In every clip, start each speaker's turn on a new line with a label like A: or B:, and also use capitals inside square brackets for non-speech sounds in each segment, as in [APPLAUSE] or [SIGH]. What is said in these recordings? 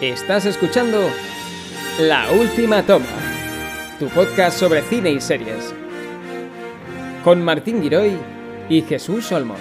A: Estás escuchando La Última Toma, tu podcast sobre cine y series, con Martín Giroy y Jesús Olmos.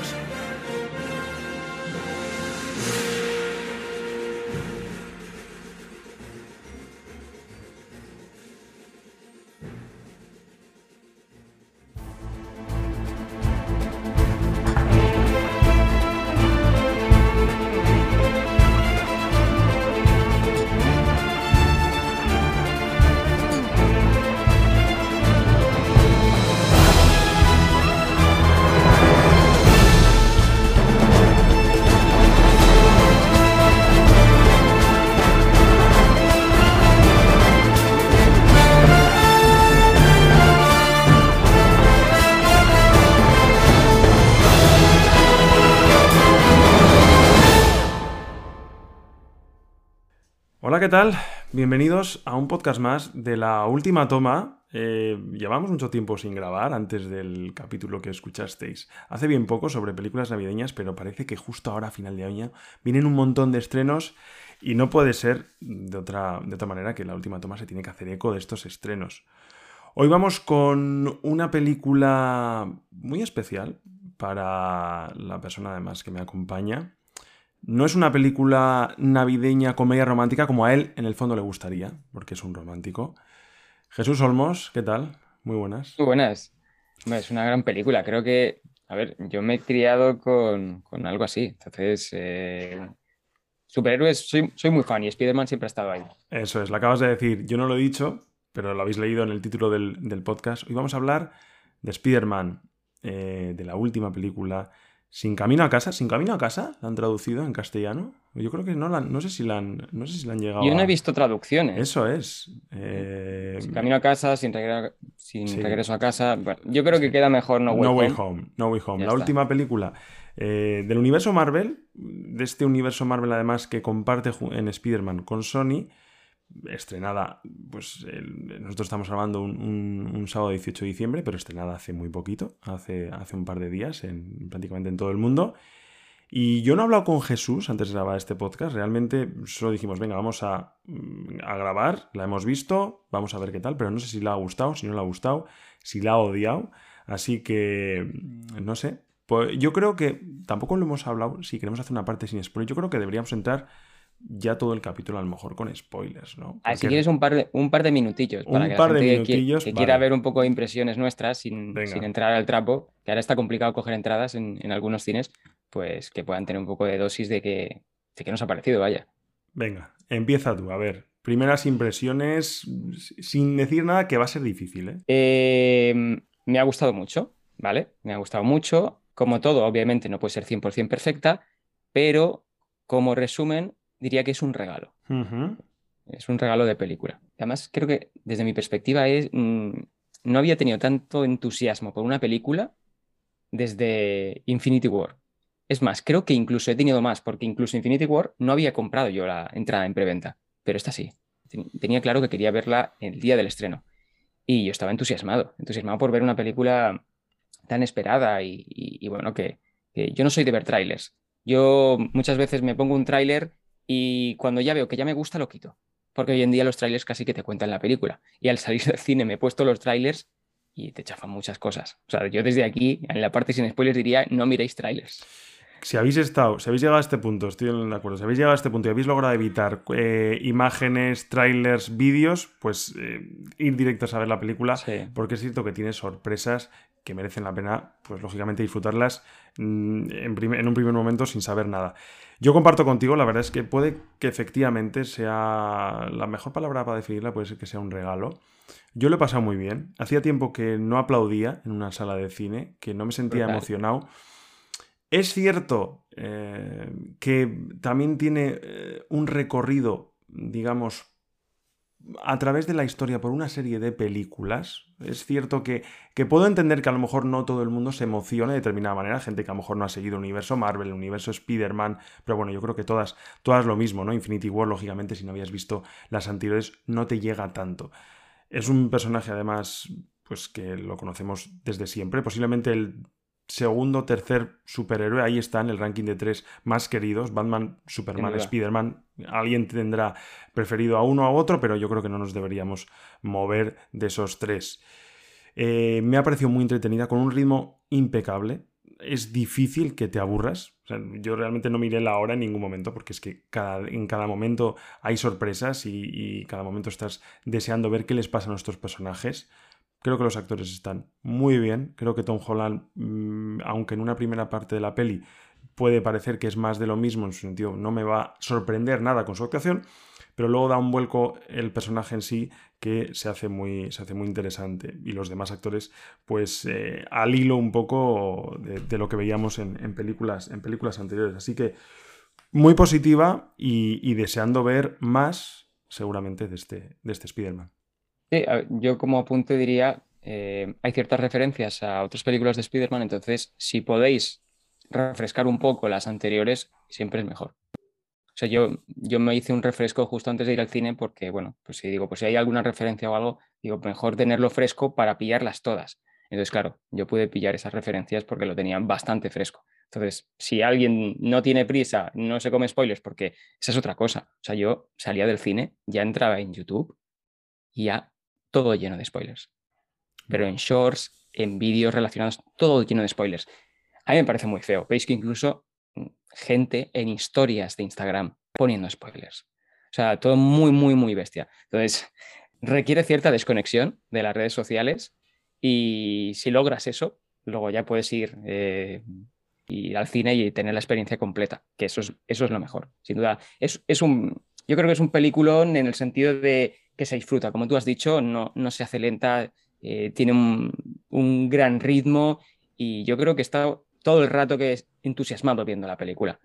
B: Tal? Bienvenidos a un podcast más de la última toma. Eh, llevamos mucho tiempo sin grabar antes del capítulo que escuchasteis. Hace bien poco sobre películas navideñas, pero parece que justo ahora, a final de año, vienen un montón de estrenos y no puede ser de otra, de otra manera que la última toma se tiene que hacer eco de estos estrenos. Hoy vamos con una película muy especial para la persona además que me acompaña. No es una película navideña, comedia romántica, como a él en el fondo le gustaría, porque es un romántico. Jesús Olmos, ¿qué tal? Muy buenas.
C: Muy buenas. Es una gran película. Creo que, a ver, yo me he criado con, con algo así. Entonces, eh, superhéroes, soy, soy muy fan y Spider-Man siempre ha estado ahí.
B: Eso es, lo acabas de decir. Yo no lo he dicho, pero lo habéis leído en el título del, del podcast. Hoy vamos a hablar de Spider-Man, eh, de la última película sin camino a casa, sin camino a casa, la han traducido en castellano. Yo creo que no la, no sé si la han, no sé si la han llegado.
C: Yo no he visto traducciones.
B: Eso es. Eh...
C: Sin camino a casa, sin, regre... sin sí. regreso a casa. Bueno, yo creo que queda mejor No Way
B: no
C: Home.
B: Way Home. No Way Home.
C: Ya
B: la
C: está.
B: última película eh, del universo Marvel, de este universo Marvel además que comparte en Spider-Man con Sony, estrenada, pues nosotros estamos grabando un, un, sábado 18 de diciembre, pero estrenada hace muy poquito, hace, hace un par de días, en, prácticamente en todo el mundo. Y yo no he hablado con Jesús antes de grabar este podcast, realmente solo dijimos, venga, vamos a, a, grabar, la hemos visto, vamos a ver qué tal, pero no sé si le ha gustado, si no le ha gustado, si la ha odiado, así que no sé. Pues yo creo que tampoco lo hemos hablado, si queremos hacer una parte sin spoiler, yo creo que deberíamos entrar ya todo el capítulo a lo mejor con spoilers, ¿no?
C: Porque... si quieres un par de, un par de minutillos para
B: un
C: que
B: par
C: la
B: de minutillos,
C: que, que
B: vale.
C: quiera ver un poco de impresiones nuestras sin, sin, entrar al trapo, que ahora está complicado coger entradas en, en, algunos cines, pues que puedan tener un poco de dosis de que, de que nos ha parecido, vaya.
B: Venga, empieza tú, a ver. Primeras impresiones, sin decir nada que va a ser difícil, ¿eh?
C: eh me ha gustado mucho, ¿vale? Me ha gustado mucho. Como todo, obviamente no puede ser 100% perfecta, pero como resumen, diría que es un regalo.
B: Uh -huh.
C: Es un regalo de película. Además, creo que desde mi perspectiva es, mmm, no había tenido tanto entusiasmo por una película desde Infinity War. Es más, creo que incluso he tenido más, porque incluso Infinity War no había comprado yo la entrada en preventa, pero esta sí. Tenía claro que quería verla el día del estreno. Y yo estaba entusiasmado, entusiasmado por ver una película tan esperada y, y, y bueno, que, que yo no soy de ver trailers. Yo muchas veces me pongo un tráiler y cuando ya veo que ya me gusta lo quito. Porque hoy en día los trailers casi que te cuentan la película. Y al salir [LAUGHS] del cine me he puesto los trailers y te chafan muchas cosas. O sea, yo desde aquí, en la parte sin spoilers, diría no miréis trailers.
B: Si habéis estado, si habéis llegado a este punto, estoy de acuerdo, si habéis llegado a este punto y habéis logrado evitar eh, imágenes, trailers, vídeos, pues eh, ir directos a ver la película,
C: sí.
B: porque es cierto que tiene sorpresas que merecen la pena, pues lógicamente disfrutarlas mm, en, un primer momento sin saber nada. Yo comparto contigo, la verdad es que puede que efectivamente sea la mejor palabra para definirla, puede ser que sea un regalo. Yo lo he pasado muy bien. Hacía tiempo que no aplaudía en una sala de cine, que no me sentía emocionado. Es cierto eh, que también tiene eh, un recorrido, digamos, a través de la historia por una serie de películas. Es cierto que, que, puedo entender que a lo mejor no todo el mundo se emocione de determinada manera, gente que a lo mejor no ha seguido el universo Marvel, el universo Spider-Man, pero bueno, yo creo que todas, todas lo mismo, ¿no? Infinity War, lógicamente, si no habías visto las anteriores, no te llega tanto. Es un personaje, además, pues que lo conocemos desde siempre, posiblemente el segundo, tercer superhéroe. Ahí está en el ranking de tres más queridos. Batman, Superman, Spider-Man. Alguien tendrá preferido a uno a otro, pero yo creo que no nos deberíamos mover de esos tres. Eh, me ha parecido muy entretenida, con un ritmo impecable. Es difícil que te aburras. yo realmente no miré la hora en ningún momento porque es que en cada momento hay sorpresas y, y cada momento estás deseando ver qué les pasa a nuestros personajes. Creo que los actores están muy bien. Creo que Tom Holland, mm, aunque en una primera parte de la peli puede parecer que es más de lo mismo, en su sentido, no me va a sorprender nada con su actuación, pero luego da un vuelco el personaje en sí que se hace muy, se hace muy interesante. Y los demás actores, pues eh, al hilo un poco de, lo que veíamos en, películas, en películas anteriores. Así que muy positiva y, deseando ver más, seguramente, de este, de este Spider-Man
C: yo como apunte diría, eh, hay ciertas referencias a otras películas de Spider-Man, entonces si podéis refrescar un poco las anteriores, siempre es mejor. O sea, yo, yo me hice un refresco justo antes de ir al cine porque, bueno, pues si digo, pues si hay alguna referencia o algo, digo, mejor tenerlo fresco para pillarlas todas. Entonces, claro, yo pude pillar esas referencias porque lo tenían bastante fresco. Entonces, si alguien no tiene prisa, no se come spoilers, porque esa es otra cosa. O sea, yo salía del cine, ya entraba en YouTube y ya todo lleno de spoilers. Pero en shorts, en vídeos relacionados, todo lleno de spoilers. A mí me parece muy feo. Veis que incluso mm, gente en historias de Instagram poniendo spoilers. O sea, todo muy, muy, muy bestia. Entonces, [LAUGHS] requiere cierta desconexión de las redes sociales y si logras eso, luego ya puedes ir, eh, al cine y tener la experiencia completa, que eso es, eso es lo mejor. Sin duda, es, es un, yo creo que es un peliculón en el sentido de que se disfruta. Como tú has dicho, no, no se hace lenta, eh, tiene un, gran ritmo y yo creo que está todo el rato que es entusiasmado viendo la película.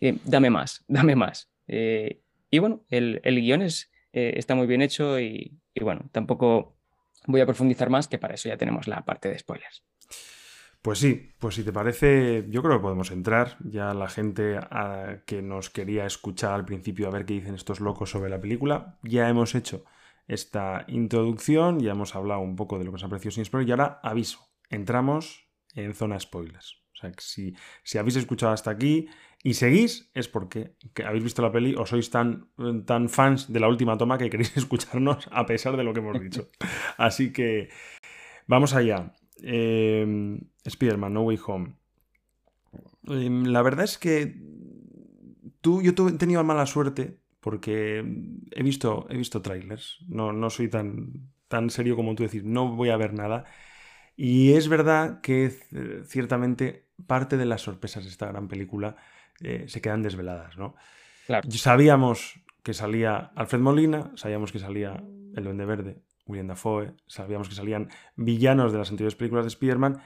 C: Eh, dame más, [LAUGHS] dame más. Eh, y bueno, el, el guion es, está muy bien hecho y, bueno, tampoco voy a profundizar más, que para eso ya tenemos la parte de spoilers.
B: Pues sí, pues si te parece, yo creo que podemos entrar. Ya la gente ah, que nos quería escuchar al principio a ver qué dicen estos locos sobre la película, ya hemos hecho esta introducción, ya hemos hablado un poco de lo que os ha parecido sin spoiler y ahora aviso, entramos en zona spoilers. O sea, que si, si habéis escuchado hasta aquí y seguís, es porque habéis visto la peli o sois tan, tan fans de la última toma que queréis [LAUGHS] escucharnos a pesar de lo que hemos dicho. [LAUGHS] Así que vamos allá. Eh, Spider-Man, No Way Home. Em, la verdad es que tú, yo he tenido mala suerte porque he visto, he visto trailers. No, no soy tan, tan serio como tú decir, no voy a ver nada. Y es verdad que ciertamente parte de las sorpresas de esta gran película eh, se quedan desveladas, ¿no? Sabíamos que salía Alfred Molina, sabíamos que salía El Duende Verde, William Dafoe, sabíamos que salían villanos de las anteriores películas de Spider-Man,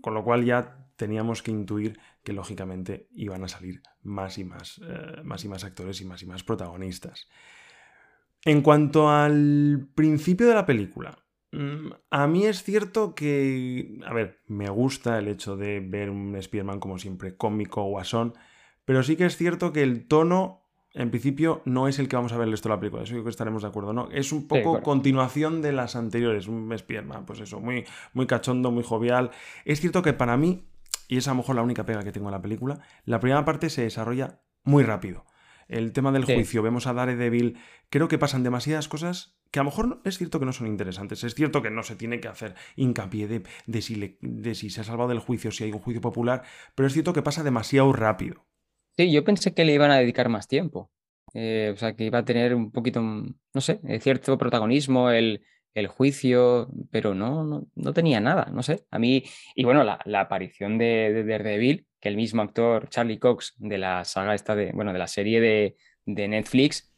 B: con lo cual ya teníamos que intuir que lógicamente iban a salir más y más, eh, más y más actores y más y más protagonistas. En cuanto al principio de la película, mm, a mí es cierto que, a ver, me gusta el hecho de ver un Spider-Man como siempre cómico, guasón, pero sí que es cierto que el tono en principio no es el que vamos a ver el resto de la película, eso creo que estaremos de acuerdo, ¿no? Es un poco continuación de las anteriores, un Spider-Man, pues eso, muy, muy cachondo, muy jovial. Es cierto que para mí, y es a lo mejor la única pega que tengo en la película, la primera parte se desarrolla muy rápido. El tema del juicio, vemos a Daredevil, creo que pasan demasiadas cosas que a lo mejor es cierto que no son interesantes, es cierto que no se tiene que hacer hincapié de, de, si, de si se ha salvado del juicio, si hay un juicio popular, pero es cierto que pasa demasiado rápido.
C: Sí, yo pensé que le iban a dedicar más tiempo. Eh, o sea, que iba a tener un poquito, no sé, eh, cierto protagonismo, el, el juicio, pero no, no, tenía nada, no sé. A mí, y bueno, la, aparición de, Daredevil, que el mismo actor Charlie Cox de la saga esta de, bueno, de la serie de, Netflix,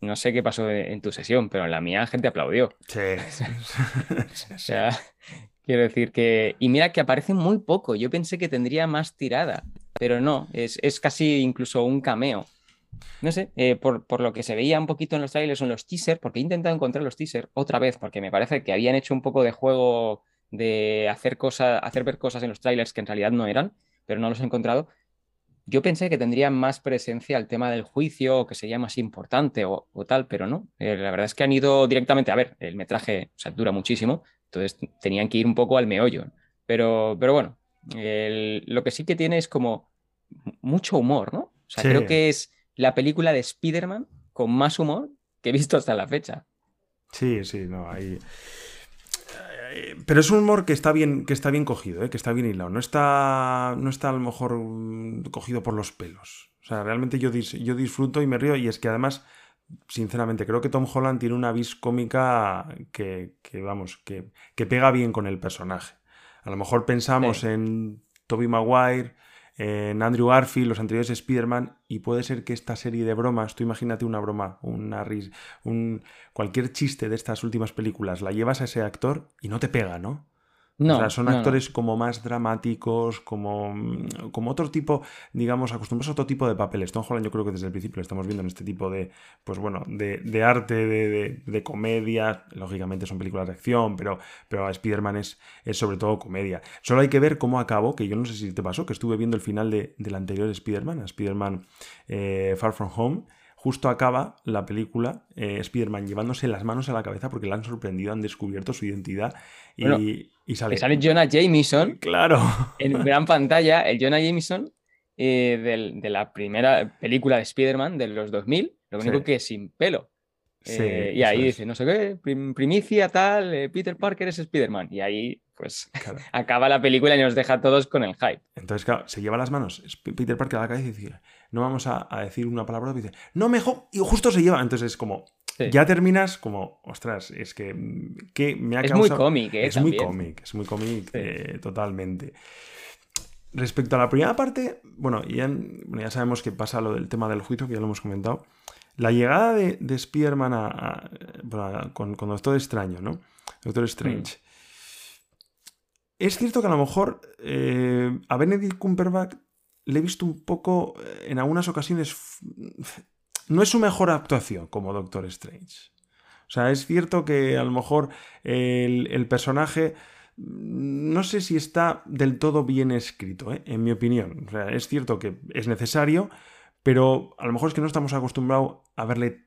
C: no sé qué pasó en tu sesión, pero en la mía gente aplaudió.
B: Sí. [LAUGHS] [LAUGHS]
C: o sea, quiero decir que, y mira que aparece muy poco, yo pensé que tendría más tirada pero no, es, casi incluso un cameo. No sé, eh, por, lo que se veía un poquito en los trailers o en los teasers, porque he intentado encontrar los teasers otra vez, porque me parece que habían hecho un poco de juego de hacer, cosas, hacer ver cosas en los trailers que en realidad no eran, pero no los he encontrado. Yo pensé que tendría más presencia el tema del juicio, o que sería más importante o, tal, pero no. Eh, la verdad es que han ido directamente, a ver, el metraje o dura muchísimo, entonces tenían que ir un poco al meollo. Pero, pero bueno, lo que sí que tiene es como mucho humor, ¿no? O sea, creo que es la película de Spider-Man con más humor que he visto hasta la fecha.
B: Sí, sí, no, hay... Eh, pero es un humor que está bien, que está bien cogido, ¿eh? que está bien hilado. No está, no está a lo mejor mm, cogido por los pelos. O sea, realmente yo, yo disfruto y me río. Y es que además, sinceramente, creo que Tom Holland tiene una vis cómica que, vamos, que, que, pega bien con el personaje. A lo mejor pensamos en Toby Maguire, en Andrew Garfield, los anteriores Spider-Man, y puede ser que esta serie de bromas, tú imagínate una broma, una ris, un, cualquier chiste de estas últimas películas, la llevas a ese actor y no te pega, ¿no? No, o sea, son actores como más dramáticos, como, como otro tipo, digamos, acostumbrados a otro tipo de papeles. Tom Holland yo creo que desde el principio lo estamos viendo en este tipo de, pues bueno, de, arte, de, de, comedia. Lógicamente son películas de acción, pero, pero Spider-Man es, es sobre todo comedia. Solo hay que ver cómo acabó, que yo no sé si te pasó, que estuve viendo el final de, del anterior Spider-Man, Spider-Man eh, Far From Home, justo acaba la película eh, Spider-Man llevándose las manos a la cabeza porque le han sorprendido, han descubierto su identidad y, sale.
C: sale Jonah Jameson.
B: Claro.
C: En [LAUGHS] gran pantalla, el Jonah Jameson eh, de la primera película de Spider-Man de los 2000, lo único que sin pelo. Eh, y ahí dice, no sé qué, primicia tal, Peter Parker es Spider-Man. Y ahí, pues, [LAUGHS] acaba la película y nos deja a todos con el hype.
B: Entonces, claro, se lleva las manos Peter Parker a la cabeza y dice, no vamos a, decir una palabra, dice, no mejor, y justo se lleva. Entonces es como, ya terminas como, ostras, es que, que me ha
C: es Muy cómic, ¿eh?
B: Es muy cómic, es muy cómic, eh, totalmente. Respecto a la primera parte, bueno ya, ya, sabemos que pasa lo del tema del juicio, que ya lo hemos comentado. La llegada de, de Spider-Man a, con, Doctor Extraño, ¿no? Doctor Strange. Mm. Es cierto que a lo mejor eh, a Benedict Cumberbatch le he visto un poco, eh, en algunas ocasiones, no es su mejor actuación como Doctor Strange. O sea, es cierto que a lo mejor el, personaje mm, no sé si está del todo bien escrito, ¿eh? en mi opinión. O sea, es cierto que es necesario, pero a lo mejor es que no estamos acostumbrados a verle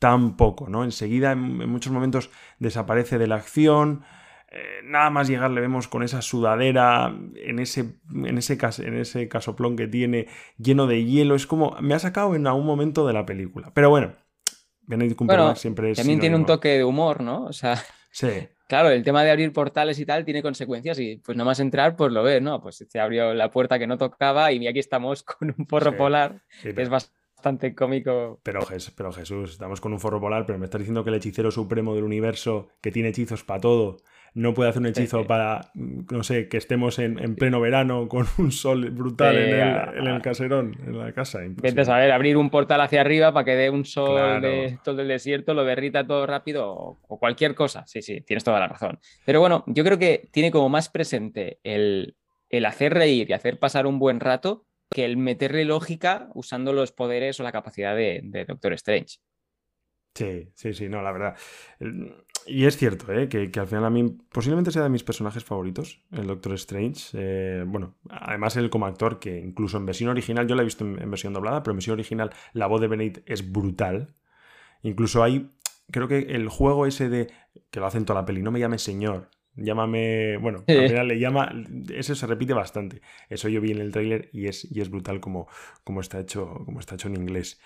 B: tan poco, ¿no? Enseguida, en muchos momentos, desaparece de la acción. Eh, nada más llegar le vemos con esa sudadera en ese, en ese, en ese casoplón que tiene lleno de hielo. Es como, me ha sacado en algún momento de la película. Pero bueno, Benedict Cumberbatch siempre es...
C: También tiene un toque de humor, ¿no? O sea...
B: Sí. [LAUGHS]
C: Claro, el tema de abrir portales y tal tiene consecuencias y pues nada más entrar, pues lo ves, ¿no? Pues se abrió la puerta que no tocaba y aquí estamos [LAUGHS] con un porro polar, que es bastante cómico.
B: Pero, pero Jesús, estamos con un forro polar, pero me estás diciendo que el hechicero supremo del universo, que tiene hechizos para todo, no puede hacer un hechizo para, no sé, que estemos en, pleno verano con un sol brutal en, el, caserón, en la casa.
C: Vete a saber, abrir un portal hacia arriba para que dé un sol de todo el desierto, lo derrita todo rápido o, cualquier cosa. Sí, sí, tienes toda la razón. Pero bueno, yo creo que tiene como más presente el, hacer reír y hacer pasar un buen rato que el meterle lógica usando los poderes o la capacidad de, de Doctor Strange.
B: Sí, sí, sí, no, la verdad. Y es cierto, ¿eh? que, al final a mí posiblemente sea de mis personajes favoritos, el Doctor Strange. Eh, bueno, además él como actor, que incluso en versión original, yo la he visto en, versión doblada, pero en versión original la voz de Benedict es brutal. Incluso hay, creo que el juego ese de, que lo hacen toda la peli, no me llame señor, llámame, bueno, al final le llama, eso se repite bastante. Eso yo vi en el tráiler y es, y es brutal como, como, está hecho, como está hecho en inglés.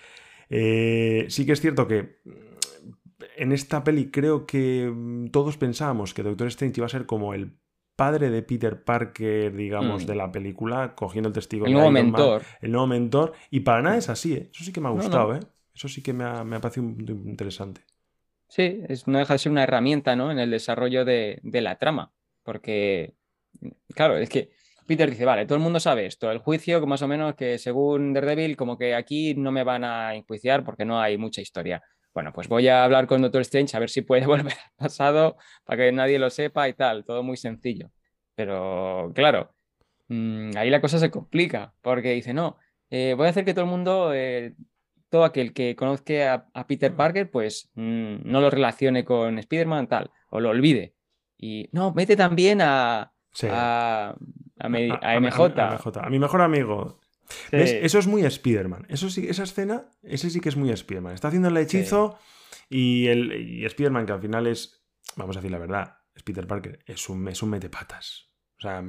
B: Eh, sí que es cierto que en esta peli creo que mm, todos pensábamos que Doctor Strange iba a ser como el padre de Peter Parker, digamos, mm. de la película, cogiendo el testigo.
C: El nuevo mentor.
B: el nuevo mentor. Y para nada es así, ¿eh? Eso sí que me ha gustado, ¿eh? Eso sí que me ha, parecido interesante.
C: Sí, es, no deja de ser una herramienta, ¿no? En el desarrollo de, de la trama. Porque, claro, es que Peter dice, vale, todo el mundo sabe esto, el juicio, que más o menos que según Daredevil, como que aquí no me van a enjuiciar porque no hay mucha historia. Bueno, pues voy a hablar con Doctor Strange a ver si puede [LAUGHS] volver al pasado para que nadie lo sepa y tal, todo muy sencillo. Pero claro, mm, ahí la cosa se complica porque dice, no, eh, voy a hacer que todo el mundo, eh, todo aquel que conozca a, Peter Parker, pues mm, no lo relacione con Spider-Man tal, o lo olvide. Y no, mete también a, a, MJ.
B: A, mi mejor amigo. Eso es muy Spider-Man. Eso sí, esa escena, ese sí que es muy Spider-Man. Está haciendo el hechizo y, el, Spider-Man, que al final es, vamos a decir la verdad, es Peter Parker, es un, es un metepatas. O sea,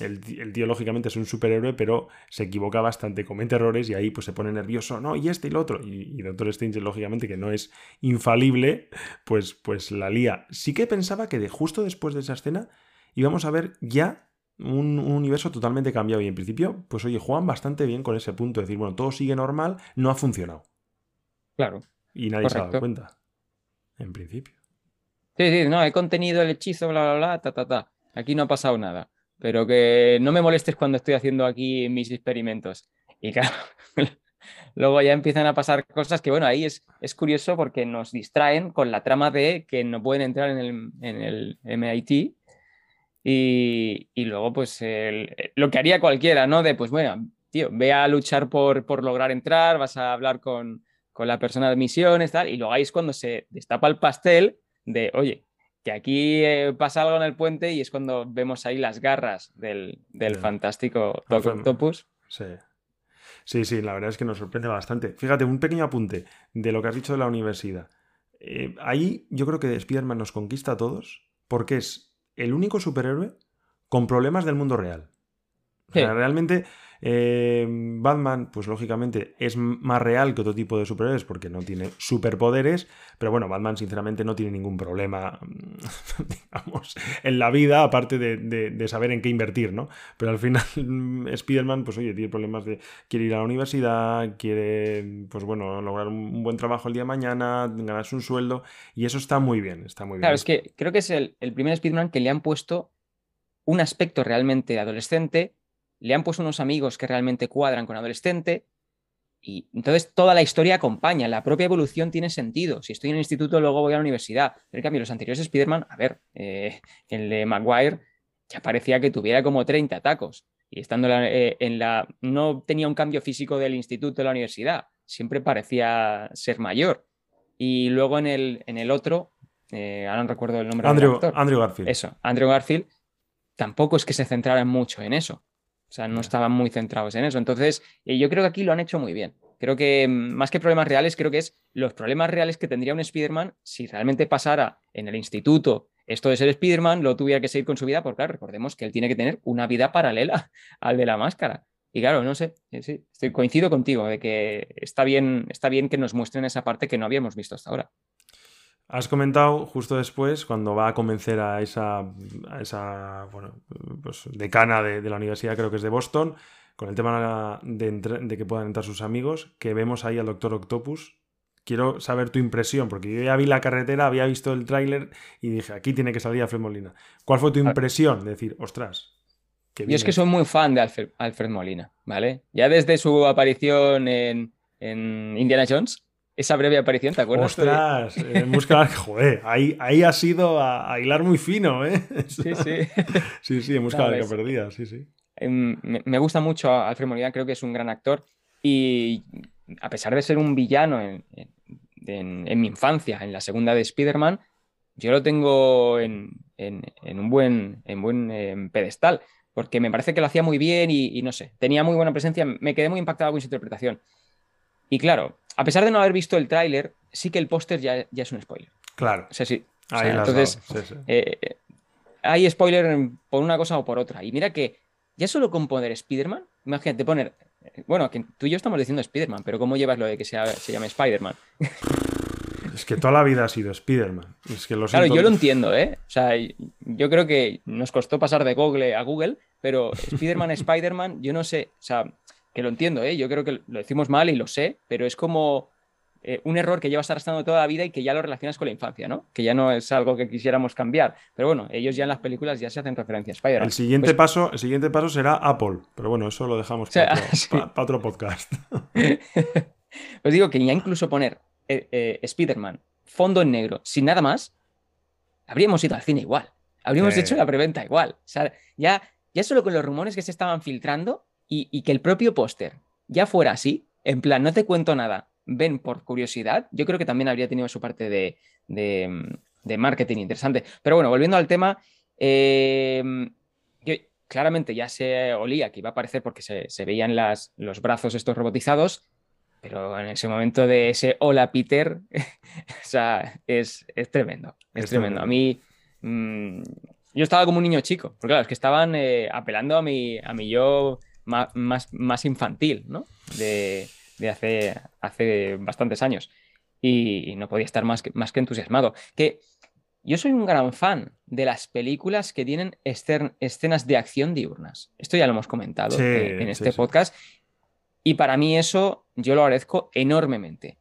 B: el, tío lógicamente es un superhéroe, pero se equivoca bastante, comete errores y ahí pues se pone nervioso, no, y este y lo otro. Y, Doctor Strange, lógicamente, que no es infalible, pues, pues la lía. Sí que pensaba que de justo después de esa escena íbamos a ver ya un, universo totalmente cambiado. Y en principio, pues oye, juegan bastante bien con ese punto, de decir, bueno, todo sigue normal, no ha funcionado.
C: Claro.
B: Y nadie se ha dado cuenta. En principio.
C: Sí, sí, no, he contenido el hechizo, bla, bla, bla, ta, ta, ta aquí no ha pasado nada, pero que no me molestes cuando estoy haciendo aquí mis experimentos. Y claro, [LAUGHS] luego ya empiezan a pasar cosas que, bueno, ahí es, es curioso porque nos distraen con la trama de que no pueden entrar en el, en el MIT. Y, y luego, pues, lo que haría cualquiera, ¿no? De, pues, bueno, tío, ve a luchar por, por lograr entrar, vas a hablar con, con la persona de misiones, tal, y luego ahí es cuando se destapa el pastel de, oye, que aquí eh, pasa algo en el puente y es cuando vemos ahí las garras del, fantástico Octopus.
B: Sí. Sí, sí, la verdad es que nos sorprende bastante. Fíjate, un pequeño apunte de lo que has dicho de la universidad. Eh, ahí yo creo que Spider-Man nos conquista a todos porque es el único superhéroe con problemas del mundo real. Realmente eh, Batman, pues lógicamente es más real que otro tipo de superhéroes porque no tiene superpoderes, pero bueno, Batman sinceramente no tiene ningún problema, [LAUGHS] digamos, en la vida, aparte de, saber en qué invertir, ¿no? Pero al final [LAUGHS] Spider-Man, pues oye, tiene problemas de, quiere ir a la universidad, quiere, pues bueno, lograr un buen trabajo el día de mañana, ganarse un sueldo, y eso está muy bien, está muy bien.
C: Claro, es que creo que es el, el primer Spider-Man que le han puesto un aspecto realmente adolescente le han puesto unos amigos que realmente cuadran con adolescente y entonces toda la historia acompaña, la propia evolución tiene sentido. Si estoy en el instituto, luego voy a la universidad. Pero en cambio, los anteriores Spider-Man, a ver, eh, el de Maguire ya parecía que tuviera como 30 tacos y estando eh, en la... no tenía un cambio físico del instituto de la universidad, siempre parecía ser mayor. Y luego en el, en el otro, eh, ahora no recuerdo el nombre
B: Andrew, Andrew Garfield.
C: Eso, Andrew Garfield, tampoco es que se centraran mucho en eso. O sea, no estaban muy centrados en eso. Entonces, eh, yo creo que aquí lo han hecho muy bien. Creo que mm, más que problemas reales, creo que es los problemas reales que tendría un Spider-Man si realmente pasara en el instituto esto de ser Spider-Man, lo tuviera que seguir con su vida, porque claro, recordemos que él tiene que tener una vida paralela [LAUGHS] al de la máscara. Y claro, no sé, eh, sí, estoy, coincido contigo de que está bien, está bien que nos muestren esa parte que no habíamos visto hasta ahora.
B: Has comentado justo después, cuando va a convencer a esa, esa bueno, pues decana de, la universidad, creo que es de Boston, con el tema de, que puedan entrar sus amigos, que vemos ahí al Doctor Octopus. Quiero saber tu impresión, porque yo ya vi la carretera, había visto el tráiler y dije, aquí tiene que salir Alfred Molina. ¿Cuál fue tu impresión de decir, ostras?
C: Yo es que soy muy fan de Alfred, Molina, ¿vale? Ya desde su aparición en, en Indiana Jones, esa breve aparición, ¿te acuerdas?
B: Ostras, en busca joder, ahí, ahí ha sido a, hilar muy fino, ¿eh?
C: Sí, sí. [LAUGHS]
B: sí, sí, en busca de la que perdida, sí, sí.
C: Em, me, gusta mucho Alfred Molina, creo que es un gran actor y a pesar de ser un villano en, mi infancia, en la segunda de Spider-Man, yo lo tengo en, un buen, en buen em, pedestal, porque me parece que lo hacía muy bien y, y, no sé, tenía muy buena presencia, me quedé muy impactado con su interpretación. Y claro, a pesar de no haber visto el tráiler, sí que el póster ya, ya, es un spoiler.
B: Claro.
C: O sea, sí. entonces, eh, hay spoiler por una cosa o por otra. Y mira que ya solo con poner Spider-Man, imagínate poner. Bueno, que tú y yo estamos diciendo Spider-Man, pero ¿cómo llevas lo de que se llame Spider-Man?
B: Es que toda la vida ha sido Spider-Man. Es que
C: claro, yo lo entiendo, ¿eh? O sea, yo creo que nos costó pasar de Google a Google, pero Spider-Man, Spider-Man, yo no sé. O sea, que lo entiendo, ¿eh? yo creo que lo decimos mal y lo sé, pero es como eh, un error que llevas arrastrando toda la vida y que ya lo relacionas con la infancia, ¿no? Que ya no es algo que quisiéramos cambiar. Pero bueno, ellos ya en las películas ya se hacen referencia a Spider-Man.
B: El siguiente, pues paso, el siguiente paso será Apple, pero bueno, eso lo dejamos [LAUGHS] para, otro, podcast. [LAUGHS]
C: Os digo que ya incluso poner eh, eh, Spider-Man, fondo en negro, sin nada más, habríamos ido al cine igual. Habríamos hecho la preventa igual. O sea, ya, ya solo con los rumores que se estaban filtrando, y, que el propio póster ya fuera así, en plan, no te cuento nada, ven por curiosidad, yo creo que también habría tenido su parte de, de, marketing interesante. Pero bueno, volviendo al tema, em, claramente ya se olía que iba a aparecer porque se, veían las, los brazos estos robotizados, pero en ese momento de ese hola Peter, [LAUGHS] o sea, es, tremendo, es, tremendo. A mí, mm, yo estaba como un niño chico, porque claro, es que estaban eh, apelando a mi, a mi yo más, más, infantil, ¿no? De, hace, hace bastantes años. Y, no podía estar más que, más que entusiasmado. Que yo soy un gran fan de las películas que tienen escenas de acción diurnas. Esto ya lo hemos comentado eh, en este podcast. Y para mí eso yo lo agradezco enormemente.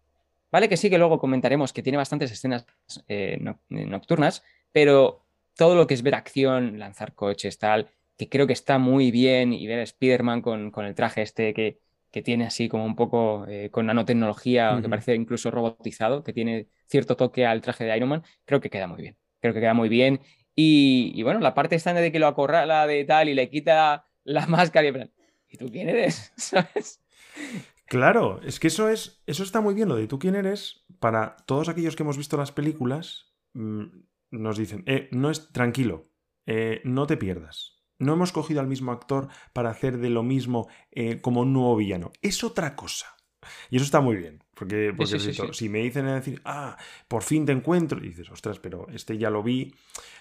C: Vale que sí que luego comentaremos que tiene bastantes escenas eh, nocturnas, pero todo lo que es ver acción, lanzar coches, tal, que creo que está muy bien y ver a Spider-Man con, con, el traje este que, que, tiene así como un poco eh, con nanotecnología, que parece incluso robotizado, que tiene cierto toque al traje de Iron Man, creo que queda muy bien. Creo que queda muy bien. Y, bueno, la parte esta de que lo acorrala de tal y le quita la [LAUGHS] máscara y plan, ¿y tú quién eres? [LAUGHS] ¿Sabes?
B: Claro, es que eso es. Eso está muy bien, lo de tú quién eres. Para todos aquellos que hemos visto las películas, mm, nos dicen, eh, no es tranquilo, eh, no te pierdas. No hemos cogido al mismo actor para hacer de lo mismo eh, como un nuevo villano. Es otra cosa. Y eso está muy bien. Porque, si, me dicen a decir, ah, por fin te encuentro, y dices, ostras, pero este ya lo vi.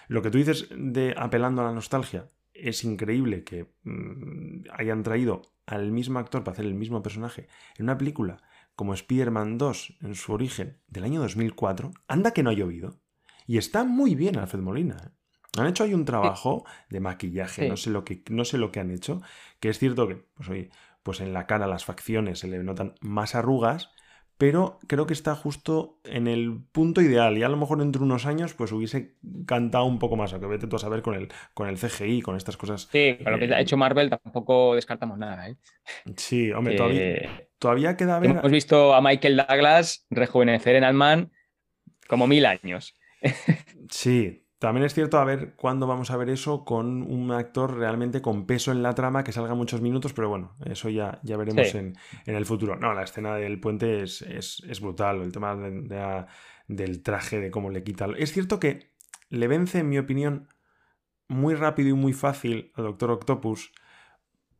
B: Lo que tú dices de apelando a la nostalgia, es increíble que mm, hayan traído al mismo actor para hacer el mismo personaje en una película como Spider-Man 2 en su origen del año 2004. Anda que no ha llovido. Y está muy bien Alfred Molina. ¿Eh? Han hecho ahí un trabajo de maquillaje, no, sé lo que, no sé lo que han hecho, que es cierto que, pues oye, pues en la cara, las facciones se le notan más arrugas, pero creo que está justo en el punto ideal. Y a lo mejor dentro de unos años, pues hubiese cantado un poco más, aunque vete tú a saber con el, con el CGI, con estas cosas.
C: Sí, con lo que ha eh, hecho Marvel tampoco descartamos nada, ¿eh?
B: Sí, hombre, todavía, todavía queda ver.
C: Hemos visto a Michael Douglas rejuvenecer en Ant-Man como mil años.
B: sí, también es cierto a ver cuándo vamos a ver eso con un actor realmente con peso en la trama que salga muchos minutos, pero bueno, eso ya, ya veremos en, el futuro. No, la escena del puente es, es, brutal, el tema del traje, de cómo le quita. Es cierto que le vence, en mi opinión, muy rápido y muy fácil al Doctor Octopus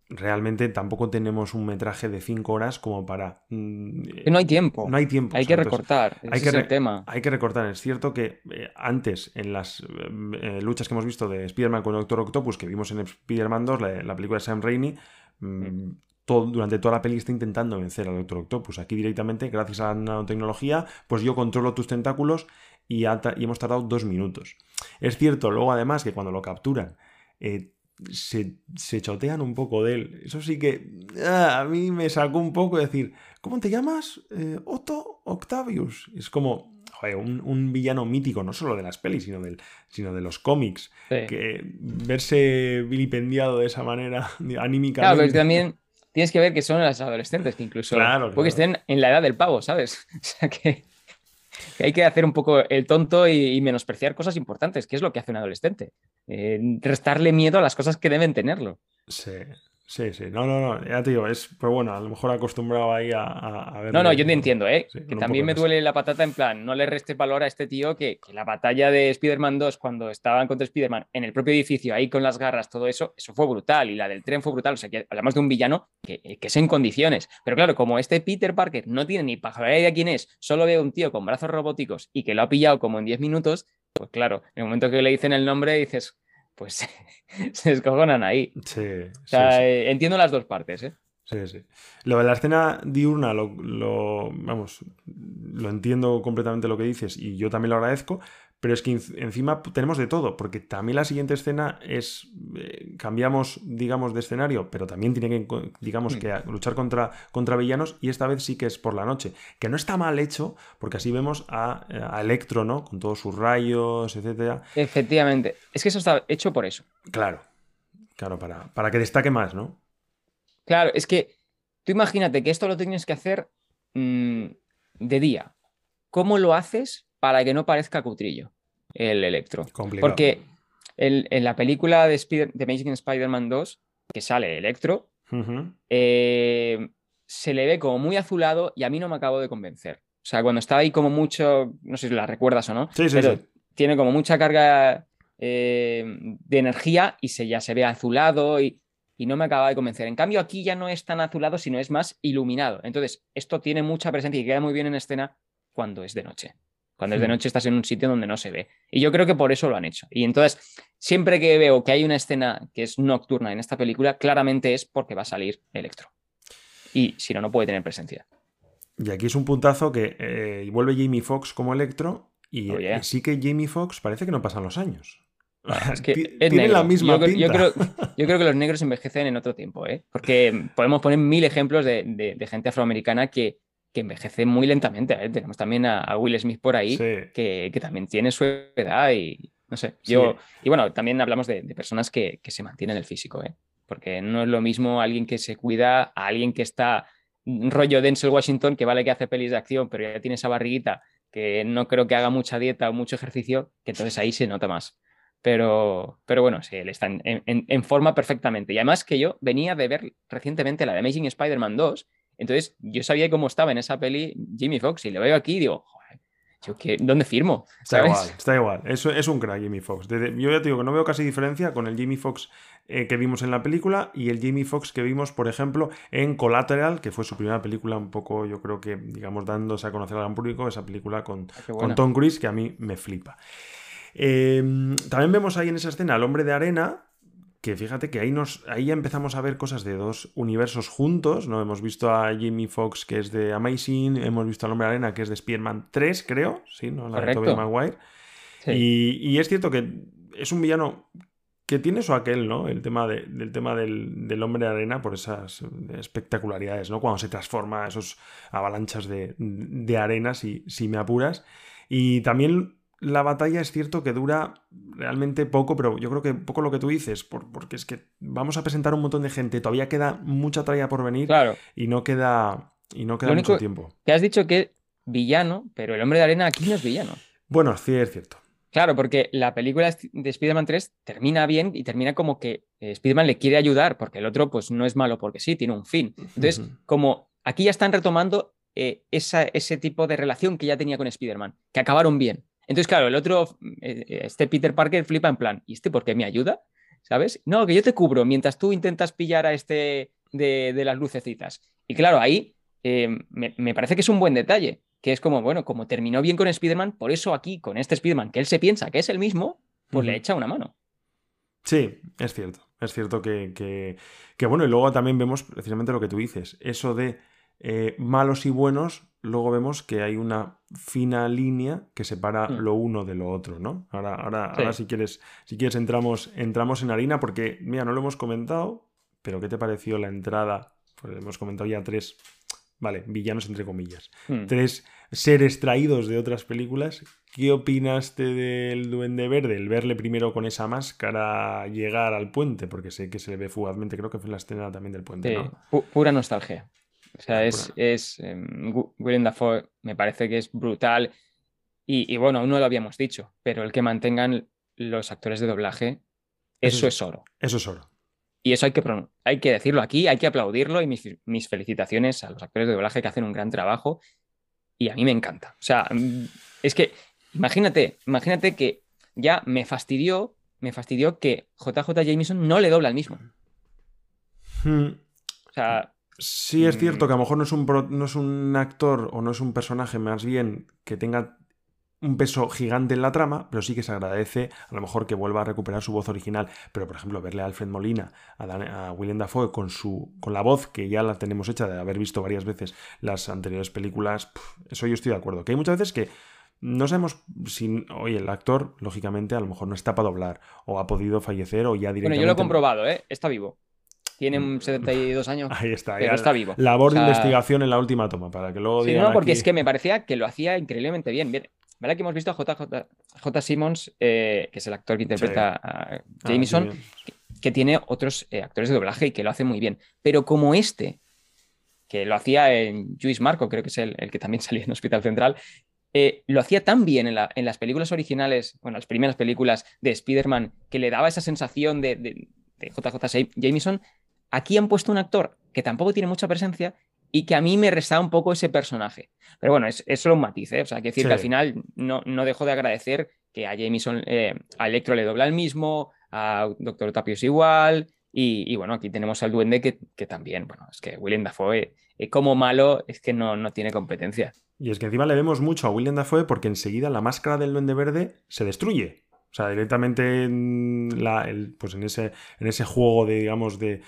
B: realmente tampoco tenemos un metraje de 5 horas como para...
C: Mm, no hay tiempo.
B: No hay tiempo.
C: Hay que recortar.
B: Hay que,
C: tema.
B: hay que recortar. Es cierto que eh, antes, en las eh, luchas que hemos visto de Spider-Man con Doctor Octopus, que vimos en Spider-Man 2, la, película de Sam Raimi, mm, todo, durante toda la peli está intentando vencer al Doctor Octopus. Aquí directamente, gracias a la nanotecnología, pues yo controlo tus tentáculos y, y hemos tardado dos minutos. Es cierto, luego además, que cuando lo capturan... Eh, se, se, chotean un poco de él. Eso sí que ah, a mí me sacó un poco decir, ¿cómo te llamas? Eh, Otto Octavius. Es como un, villano mítico, no solo de las pelis, sino, del, sino de los cómics. Que verse vilipendiado de esa manera, [LAUGHS] anímicamente.
C: Claro, pero también tienes que ver que son las adolescentes, que incluso claro, porque estén en la edad del pavo, ¿sabes? [LAUGHS] O sea que hay que hacer un poco el tonto y, menospreciar cosas importantes, que es lo que hace un adolescente. Eh, restarle miedo a las cosas que deben tenerlo.
B: Sí, Sí, sí, no, no, no, ya te digo, es, pues bueno, a lo mejor acostumbrado ahí a, ver.
C: No, no, yo te entiendo, ¿eh? que también me duele la patata en plan, no le restes valor a este tío que, la batalla de Spider-Man 2 cuando estaban contra Spider-Man en el propio edificio, ahí con las garras, todo eso, eso fue brutal y la del tren fue brutal, o sea, que hablamos de un villano que, que es en condiciones, pero claro, como este Peter Parker no tiene ni pajarera idea quién es, solo ve a un tío con brazos robóticos y que lo ha pillado como en 10 minutos, pues claro, en el momento que le dicen el nombre dices, pues [LAUGHS] se escojonan ahí.
B: Sí.
C: O sea, eh, entiendo las dos partes, ¿eh?
B: Sí, sí. Lo de la escena diurna, lo, vamos, lo entiendo completamente lo que dices y yo también lo agradezco, pero es que encima tenemos de todo, porque también la siguiente escena es, eh, cambiamos, digamos, de escenario, pero también tiene que, digamos, mm. que luchar contra, contra villanos y esta vez sí que es por la noche, que no está mal hecho, porque así vemos a, a Electro, ¿no? Con todos sus rayos, etcétera.
C: Efectivamente, es que eso está hecho por eso.
B: Claro, claro, para, para que destaque más, ¿no?
C: Claro, es que tú imagínate que esto lo tienes que hacer mm, de día. ¿Cómo lo haces para que no parezca cutrillo el Electro. Porque en, la película de, Spider, de Amazing Spider-Man 2, que sale Electro, eh, se le ve como muy azulado y a mí no me acabo de convencer. O sea, cuando está ahí como mucho, no sé si la recuerdas o no, pero tiene como mucha carga eh, de energía y se, ya se ve azulado y, y no me acaba de convencer. En cambio, aquí ya no es tan azulado, sino es más iluminado. Entonces, esto tiene mucha presencia y queda muy bien en escena cuando es de noche. Cuando es de
B: Hmm.
C: noche estás en un sitio donde no se ve. Y yo creo que por eso lo han hecho. Y entonces, siempre que veo que hay una escena que es nocturna en esta película, claramente es porque va a salir Electro. Y si no, no puede tener presencia.
B: Y aquí es un puntazo que eh, vuelve Jamie Foxx como Electro y,
C: Oh, yeah.
B: y sí que Jamie Foxx parece que no pasan los años.
C: Es que es
B: Tiene
C: negro.
B: la misma
C: yo, cre- yo
B: pinta.
C: creo, yo creo que los negros envejecen en otro tiempo, ¿eh? porque podemos poner mil ejemplos de, de- de gente afroamericana que, que envejece muy lentamente. ¿eh? Tenemos también a, a Will Smith por ahí,
B: Sí.
C: que, que también tiene su edad y no sé.
B: Sí.
C: Yo, y bueno, también hablamos de, de personas que, que se mantienen el físico, ¿eh? porque no es lo mismo alguien que se cuida a alguien que está rollo Denzel Washington, que vale que hace pelis de acción, pero ya tiene esa barriguita que no creo que haga mucha dieta o mucho ejercicio, que entonces ahí se nota más. Pero, pero bueno, sí, él está en, en- en forma perfectamente. Y además que yo venía de ver recientemente la de Amazing Spider-Man 2, entonces yo sabía cómo estaba en esa peli Jimmy Fox y lo veo aquí y digo, joder, yo qué, ¿dónde firmo?
B: Está
C: ¿Sabes?
B: igual, está igual. Eso es un crack, Jamie Foxx. Desde- yo ya te digo que no veo casi diferencia con el Jamie Foxx eh, que vimos en la película y el Jamie Foxx que vimos, por ejemplo, en Collateral, que fue su primera película, un poco, yo creo que, digamos, dándose a conocer al gran público, esa película con,
C: Ah,
B: con. Tom Cruise, que a mí me flipa. Eh, también vemos ahí en esa escena al hombre de arena. Que fíjate que ahí, nos, ahí ya empezamos a ver cosas de dos universos juntos, ¿no? Hemos visto a Jamie Foxx, que es de Amazing, hemos visto al Hombre de Arena, que es de Spider-Man 3, creo, ¿sí? ¿no? La
C: Correcto.
B: de Tobey Maguire.
C: Sí.
B: Y, y es cierto que es un villano que tiene eso aquel, ¿no? El tema, de- del tema del, del hombre de arena por esas espectacularidades, ¿no? Cuando se transforma esos avalanchas de, de arena, si, si me apuras. Y también la batalla es cierto que dura realmente poco, pero yo creo que poco lo que tú dices, por- porque es que vamos a presentar un montón de gente, todavía queda mucha tralla por venir
C: Claro,
B: y no queda, y no queda
C: Lo
B: mucho
C: único-
B: tiempo.
C: que has dicho que villano, pero el hombre de arena aquí no es villano.
B: Bueno, sí, es cierto.
C: Claro, porque la película de Spider-Man 3 termina bien y termina como que eh, Spider-Man le quiere ayudar, porque el otro pues no es malo porque sí, tiene un fin. Entonces, como aquí ya están retomando eh, esa- ese tipo de relación que ya tenía con Spider-Man, que acabaron bien. Entonces, claro, el otro, eh, este Peter Parker flipa en plan, ¿y este por qué me ayuda? ¿Sabes? No, que yo te cubro mientras tú intentas pillar a este de, de las lucecitas. Y claro, ahí eh, me, me parece que es un buen detalle, que es como, bueno, como terminó bien con Spider-Man, por eso aquí, con este Spider-Man, que él se piensa que es el mismo, pues le echa una mano.
B: Sí, es cierto. Es cierto que, que- que, bueno, y luego también vemos precisamente lo que tú dices, eso de eh, malos y buenos, luego vemos que hay una fina línea que separa
C: Mm.
B: lo uno de lo otro, ¿no? Ahora, ahora,
C: Sí.
B: ahora si quieres, si quieres entramos, entramos en harina, porque, mira, no lo hemos comentado, pero ¿qué te pareció la entrada? Pues hemos comentado ya tres, vale, villanos entre comillas
C: Hmm.
B: tres seres traídos de otras películas. ¿Qué opinaste del Duende Verde? El verle primero con esa máscara llegar al puente, porque sé que se le ve fugazmente, creo que fue en la escena también del puente,
C: Sí,
B: ¿no?
C: pu- pura nostalgia. O sea, es, es Willem Dafoe me parece que es brutal. Y, y bueno, aún no lo habíamos dicho, pero el que mantengan los actores de doblaje,
B: Eso
C: eso
B: es-
C: es oro.
B: Eso es oro.
C: Y eso hay que, hay que decirlo aquí, hay que aplaudirlo y mis, mis felicitaciones a los actores de doblaje que hacen un gran trabajo. Y a mí me encanta. O sea, mm, es que imagínate, imagínate que ya me fastidió, me fastidió que JJ Jameson no le dobla al mismo.
B: Hmm.
C: O sea,
B: Sí, es cierto
C: Mm.
B: que a lo mejor no es, un pro- no es un actor o no es un personaje más bien que tenga un peso gigante en la trama, pero sí que se agradece a lo mejor que vuelva a recuperar su voz original. Pero, por ejemplo, verle a Alfred Molina, a, Dan- a William Dafoe con, su, con la voz que ya la tenemos hecha de haber visto varias veces las anteriores películas, pf, eso yo estoy de acuerdo. Que hay muchas veces que no sabemos si, oye, el actor, lógicamente, a lo mejor no está para doblar, o ha podido fallecer, o ya
C: bueno,
B: directamente...
C: yo lo he comprobado, ¿eh? Está vivo. Tiene
B: Mm.
C: 72 años,
B: Ahí está,
C: pero
B: ya
C: está vivo.
B: Labor
C: O sea,
B: de investigación en la última toma, para que luego
C: Sí,
B: digan
C: no, porque
B: aquí-
C: es que me parecía que lo hacía increíblemente bien. Bien, ¿Verdad que hemos visto a JJ, J. Simmons, eh, que es el actor que interpreta a
B: Ah,
C: Jameson, que tiene otros eh, actores de doblaje y que lo hace muy bien. Pero como este, que lo hacía en Luis Marco, creo que es el, el que también [LAUGHS] salía en Hospital Central, eh, lo hacía tan bien en, la- en las películas originales, bueno, las primeras películas de Spider-Man, que le daba esa sensación de, de- de JJ Jameson. Aquí han puesto un actor que tampoco tiene mucha presencia y que a mí me resta un poco ese personaje. Pero bueno, es, es solo un matiz, ¿eh? O sea, que decir
B: Sí.
C: que al final no, no dejo de agradecer que a Jameson, eh, a Electro le dobla el mismo, a Doctor Tapios igual, y, y bueno, aquí tenemos al duende que, que también, bueno, es que William Dafoe, eh, como malo, es que no, no tiene competencia.
B: Y es que encima le vemos mucho a William Dafoe porque enseguida la máscara del Duende Verde se destruye. O sea, directamente en, la, pues en, ese, en ese juego de, digamos, de,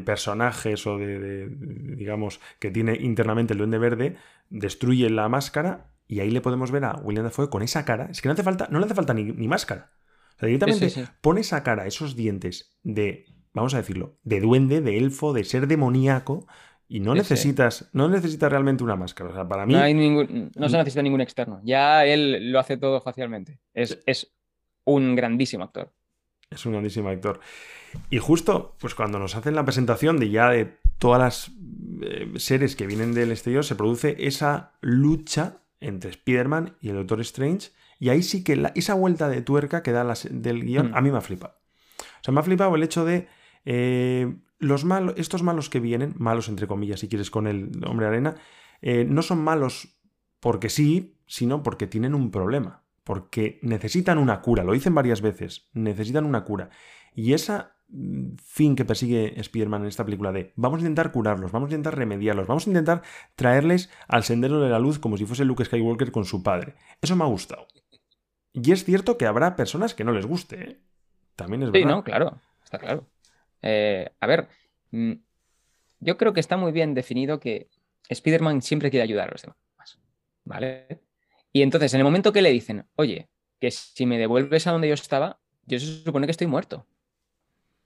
B: personajes o de, digamos, que tiene internamente el Duende Verde, destruye la máscara y ahí le podemos ver a William Dafoe con esa cara. Es que no, hace falta, no le hace falta ni, máscara. O sea, directamente pone esa cara, esos dientes de, vamos a decirlo, de duende, de elfo, de ser demoníaco, y no necesitas, no necesitas realmente una máscara. O sea, para mí.
C: No, hay ningún, no se necesita ningún externo. Ya él lo hace todo facialmente. Es, es un grandísimo actor.
B: Es un grandísimo actor. Y justo, pues cuando nos hacen la presentación de ya de todas las eh, series que vienen del exterior, se produce esa lucha entre Spider-Man y el Doctor Strange. Y ahí sí que esa vuelta de tuerca que da del guion, mm. a mí me ha flipado. O sea, me ha flipado el hecho de eh, los malos, estos malos que vienen, malos entre comillas, si quieres, con el hombre arena, eh, no son malos porque sí, sino porque tienen un problema porque necesitan una cura, lo dicen varias veces, necesitan una cura. Y esa mm, fin que persigue Spider-Man en esta película de vamos a intentar curarlos, vamos a intentar remediarlos, vamos a intentar traerles al sendero de la luz como si fuese Luke Skywalker con su padre. Eso me ha gustado. Y es cierto que habrá personas que no les guste. ¿eh? También es verdad.
C: Sí, no, claro, está claro. Eh, a ver, mm, yo creo que está muy bien definido que Spider-Man siempre quiere ayudar a los demás. ¿Vale? Y entonces, en el momento que le dicen, oye, que si me devuelves a donde yo estaba, yo se supone que estoy muerto.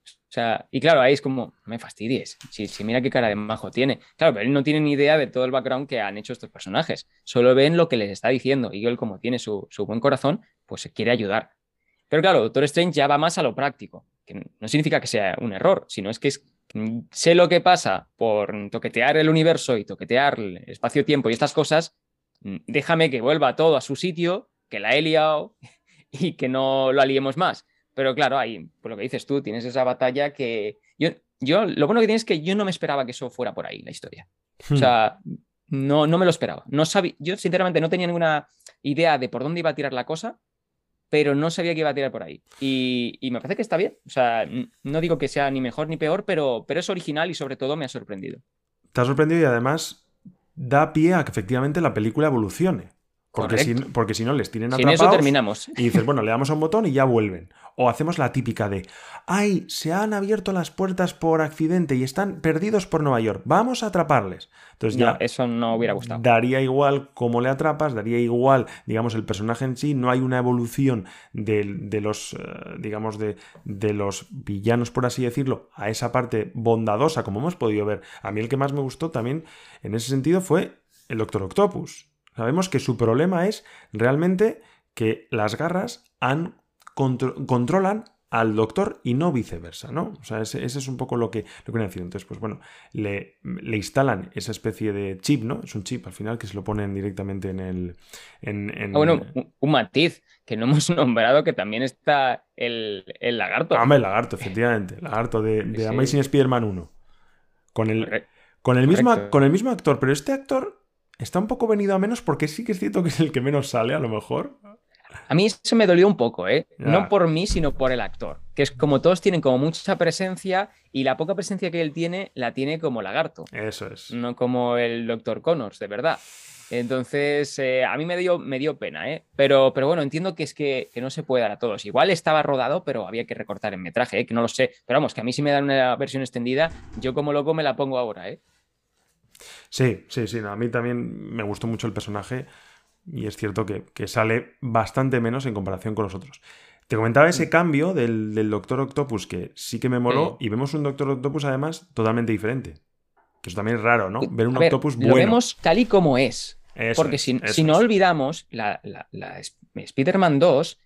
C: O sea, y claro, ahí es como, me fastidies. Si, mira qué cara de majo tiene. Claro, pero él no tiene ni idea de todo el background que han hecho estos personajes. Solo ven lo que les está diciendo. Y él, como tiene su, buen corazón, pues se quiere ayudar. Pero claro, Doctor Strange ya va más a lo práctico. Que no significa que sea un error, sino es que sé lo que pasa por toquetear el universo y toquetear el espacio-tiempo y estas cosas, déjame que vuelva todo a su sitio, que la he liado [LAUGHS] y que no lo aliemos más. Pero claro, ahí, por lo que dices tú, tienes esa batalla que yo, yo lo bueno que tienes es que yo no me esperaba que eso fuera por ahí, la historia. O hmm. sea, no, no me lo esperaba. No sabía, yo sinceramente no tenía ninguna idea de por dónde iba a tirar la cosa, pero no sabía que iba a tirar por ahí. Y, me parece que está bien. O sea, no digo que sea ni mejor ni peor, pero, pero es original y sobre todo me ha sorprendido.
B: Te ha sorprendido y además da pie a que efectivamente la película evolucione. Porque si, porque si, no, les tienen atrapados.
C: Sin eso terminamos.
B: Y dices, bueno, le damos a un botón y ya vuelven. O hacemos la típica de, ay, se han abierto las puertas por accidente y están perdidos por Nueva York. Vamos a atraparles. Entonces ya.
C: eso no hubiera gustado.
B: Daría igual cómo le atrapas, daría igual, digamos, el personaje en sí. No hay una evolución de, los, eh, digamos, de, de los villanos, por así decirlo, a esa parte bondadosa, como hemos podido ver. A mí el que más me gustó también en ese sentido fue el Doctor Octopus Sabemos que su problema es realmente que las garras han controlan al doctor y no viceversa, ¿no? O sea, ese, es un poco lo que, lo que decir. Entonces, pues bueno, le, le, instalan esa especie de chip, ¿no? Es un chip al final que se lo ponen directamente en el... En,
C: ah, bueno, un, matiz que no [LAUGHS] hemos nombrado que también está el, el lagarto.
B: Ah, el lagarto, efectivamente. Lagarto de, de Amazing Spider-Man 1. Con el, con, el mismo, con el mismo actor, pero este actor está un poco venido a menos porque sí que es cierto que es el que menos sale, a lo mejor.
C: A mí eso me dolió un poco, ¿eh? No por mí, sino por el actor. Que es como todos tienen como mucha presencia y la poca presencia que él tiene la tiene como lagarto.
B: Eso es.
C: No como el Dr. Connors, de verdad. Entonces, eh, a mí me dio, me dio pena, ¿eh? Pero, pero bueno, entiendo que es que, no se puede dar a todos. Igual estaba rodado, pero había que recortar en metraje, ¿eh? que no lo sé. Pero vamos, que a mí si me dan una versión extendida, yo como loco me la pongo ahora, ¿eh?
B: Sí, sí, sí. a mí también me gustó mucho el personaje y es cierto que, sale bastante menos en comparación con los otros. Te comentaba ese mm. cambio del, Doctor Octopus que sí que me moló y vemos un Doctor Octopus además totalmente diferente. Que eso también es raro, ¿no? Ver un Octopus bueno.
C: Lo vemos tal y como es. porque si, no olvidamos, la, Spider-Man 2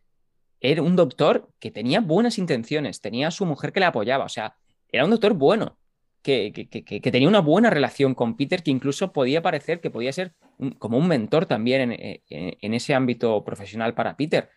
C: era un doctor que tenía buenas intenciones, tenía a su mujer que le apoyaba, o sea, era un doctor bueno que, tenía una buena relación con Peter, que incluso podía parecer que podía ser como un mentor también eh, en, ese ámbito profesional para Peter.